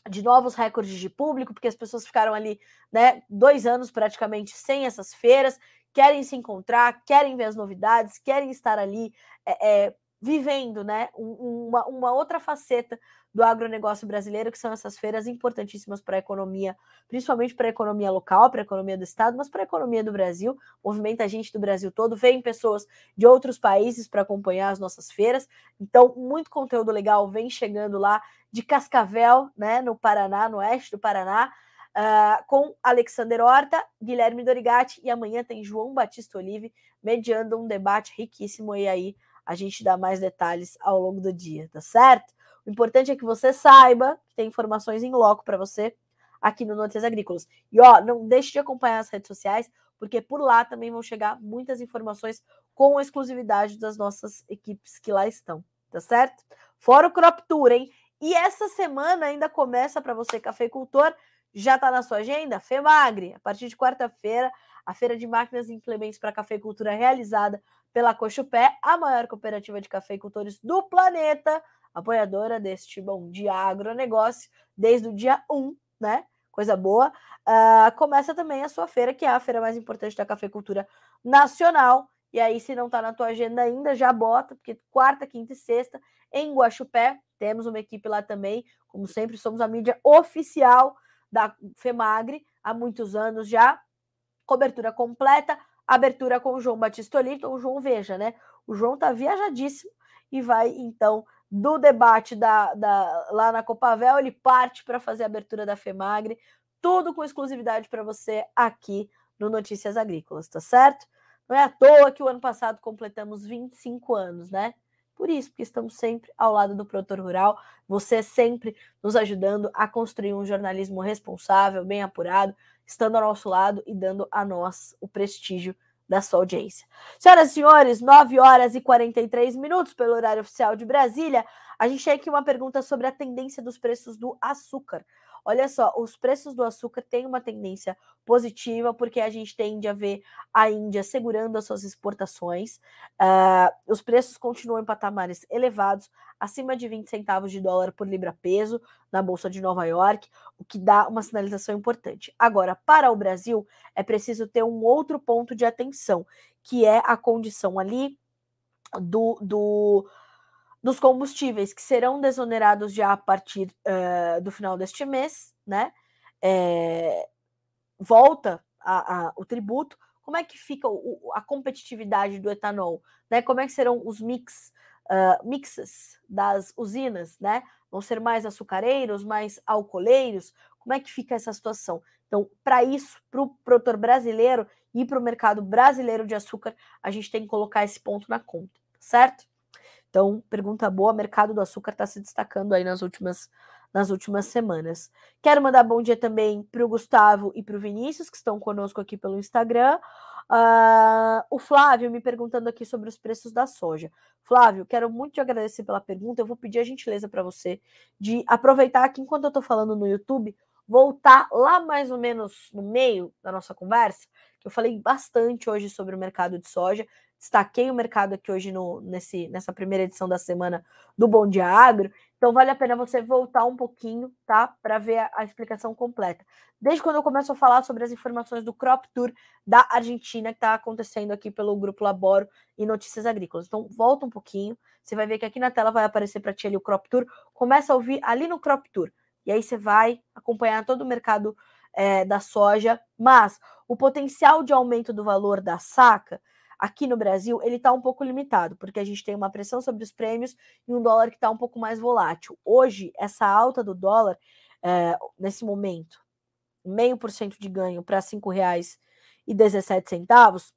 de novos recordes de público, porque as pessoas ficaram ali, né, dois anos praticamente sem essas feiras, querem se encontrar, querem ver as novidades, querem estar ali é, é vivendo, né, uma, uma outra faceta do agronegócio brasileiro, que são essas feiras importantíssimas para a economia, principalmente para a economia local, para a economia do Estado, mas para a economia do Brasil. Movimenta a gente do Brasil todo, vem pessoas de outros países para acompanhar as nossas feiras. Então, muito conteúdo legal vem chegando lá de Cascavel, né, no Paraná, no oeste do Paraná. Uh, com Alexander Horta, Guilherme Dorigati e amanhã tem João Batista Olive mediando um debate riquíssimo e aí a gente dá mais detalhes ao longo do dia, tá certo? O importante é que você saiba que tem informações em loco para você aqui no Notícias Agrícolas. E ó, não deixe de acompanhar as redes sociais, porque por lá também vão chegar muitas informações com exclusividade das nossas equipes que lá estão, tá certo? Fora o Crop Tour, hein? E essa semana ainda começa para você, cafeicultor, já está na sua agenda? FEMAGRE, a partir de quarta-feira, a feira de máquinas e implementos para cafeicultura realizada pela Cochupé, a maior cooperativa de cafeicultores do planeta, apoiadora deste Bom Dia Agronegócio, desde o dia 1, né? Coisa boa. Uh, começa também a sua feira, que é a feira mais importante da cafeicultura nacional. E aí, se não está na tua agenda ainda, já bota, porque quarta, quinta e sexta, em Guaxupé, temos uma equipe lá também. Como sempre, somos a mídia oficial da FEMAGRE há muitos anos já. Cobertura completa, abertura com o João Batista Oliveira. Então, o João, veja, né? O João tá viajadíssimo e vai, então, do debate da, da, lá na Copavel, ele parte para fazer a abertura da FEMAGRE, tudo com exclusividade para você aqui no Notícias Agrícolas, tá certo? Não é à toa que o ano passado completamos 25 anos, né? Por isso, porque estamos sempre ao lado do produtor rural, você sempre nos ajudando a construir um jornalismo responsável, bem apurado, estando ao nosso lado e dando a nós o prestígio da sua audiência. Senhoras e senhores, 9 horas e 43 minutos pelo horário oficial de Brasília. A gente tem aqui uma pergunta sobre a tendência dos preços do açúcar. Olha só, os preços do açúcar têm uma tendência positiva, porque a gente tende a ver a Índia segurando as suas exportações. Uh, os preços continuam em patamares elevados, acima de 20 centavos de dólar por libra-peso na Bolsa de Nova York, o que dá uma sinalização importante. Agora, para o Brasil, é preciso ter um outro ponto de atenção, que é a condição ali do, do dos combustíveis que serão desonerados já a partir uh, do final deste mês, né? É, volta a, a, o tributo. Como é que fica o, a competitividade do etanol? Né? Como é que serão os mix, uh, mixes das usinas? Né? Vão ser mais açucareiros, mais alcooleiros? Como é que fica essa situação? Então, para isso, para o produtor brasileiro e para o mercado brasileiro de açúcar, a gente tem que colocar esse ponto na conta, certo? Então, pergunta boa, mercado do açúcar está se destacando aí nas últimas, nas últimas semanas. Quero mandar bom dia também para o Gustavo e para o Vinícius, que estão conosco aqui pelo Instagram. Uh, o Flávio me perguntando aqui sobre os preços da soja. Flávio, quero muito te agradecer pela pergunta. Eu vou pedir a gentileza para você de aproveitar aqui enquanto eu estou falando no YouTube, voltar lá mais ou menos no meio da nossa conversa, que eu falei bastante hoje sobre o mercado de soja destaquei o mercado aqui hoje no, nesse, nessa primeira edição da semana do Bom Dia Agro. Então, vale a pena você voltar um pouquinho, tá? Para ver a, a, explicação completa. Desde quando eu começo a falar sobre as informações do Crop Tour da Argentina, que está acontecendo aqui pelo Grupo Laboro e Notícias Agrícolas. Então volta um pouquinho, você vai ver que aqui na tela vai aparecer para ti ali o Crop Tour. Começa a ouvir ali no Crop Tour. E aí você vai acompanhar todo o mercado é, da soja, mas o potencial de aumento do valor da saca aqui no Brasil, ele está um pouco limitado, porque a gente tem uma pressão sobre os prêmios e um dólar que está um pouco mais volátil. Hoje, essa alta do dólar, é, nesse momento, meio por cento de ganho para R$ 5,17,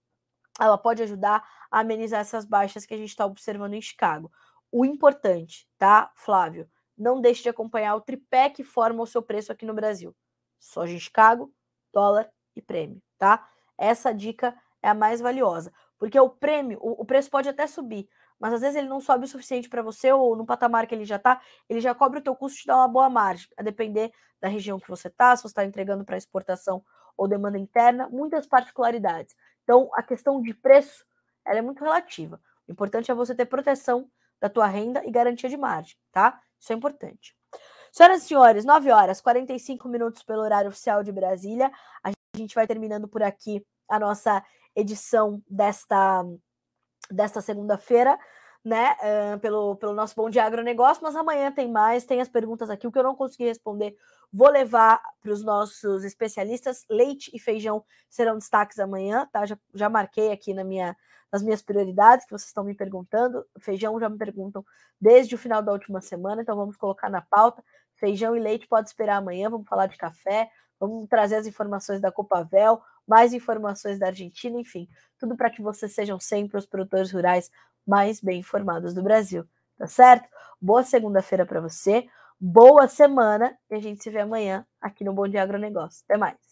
ela pode ajudar a amenizar essas baixas que a gente está observando em Chicago. O importante, tá, Flávio? Não deixe de acompanhar o tripé que forma o seu preço aqui no Brasil. Soja em Chicago, dólar e prêmio, tá? Essa dica é a mais valiosa. Porque o prêmio, o, o preço pode até subir, mas às vezes ele não sobe o suficiente para você, ou no patamar que ele já está, ele já cobre o teu custo e te dá uma boa margem, a depender da região que você está, se você está entregando para exportação ou demanda interna, muitas particularidades. Então, a questão de preço, ela é muito relativa. O importante é você ter proteção da tua renda e garantia de margem, tá? Isso é importante. Senhoras e senhores, 9 horas 45 minutos pelo horário oficial de Brasília. A gente vai terminando por aqui a nossa edição desta, desta segunda-feira, né? Uh, pelo, pelo nosso Bom Dia Agronegócio, mas amanhã tem mais, tem as perguntas aqui. O que eu não consegui responder, vou levar para os nossos especialistas. Leite e feijão serão destaques amanhã, tá? Já, já marquei aqui na minha, nas minhas prioridades que vocês estão me perguntando. Feijão já me perguntam desde o final da última semana, então vamos colocar na pauta. Feijão e leite pode esperar amanhã, vamos falar de café, vamos trazer as informações da Copavel, mais informações da Argentina, enfim, tudo para que vocês sejam sempre os produtores rurais mais bem informados do Brasil, tá certo? Boa segunda-feira para você, boa semana e a gente se vê amanhã aqui no Bom Dia Agronegócio. Até mais.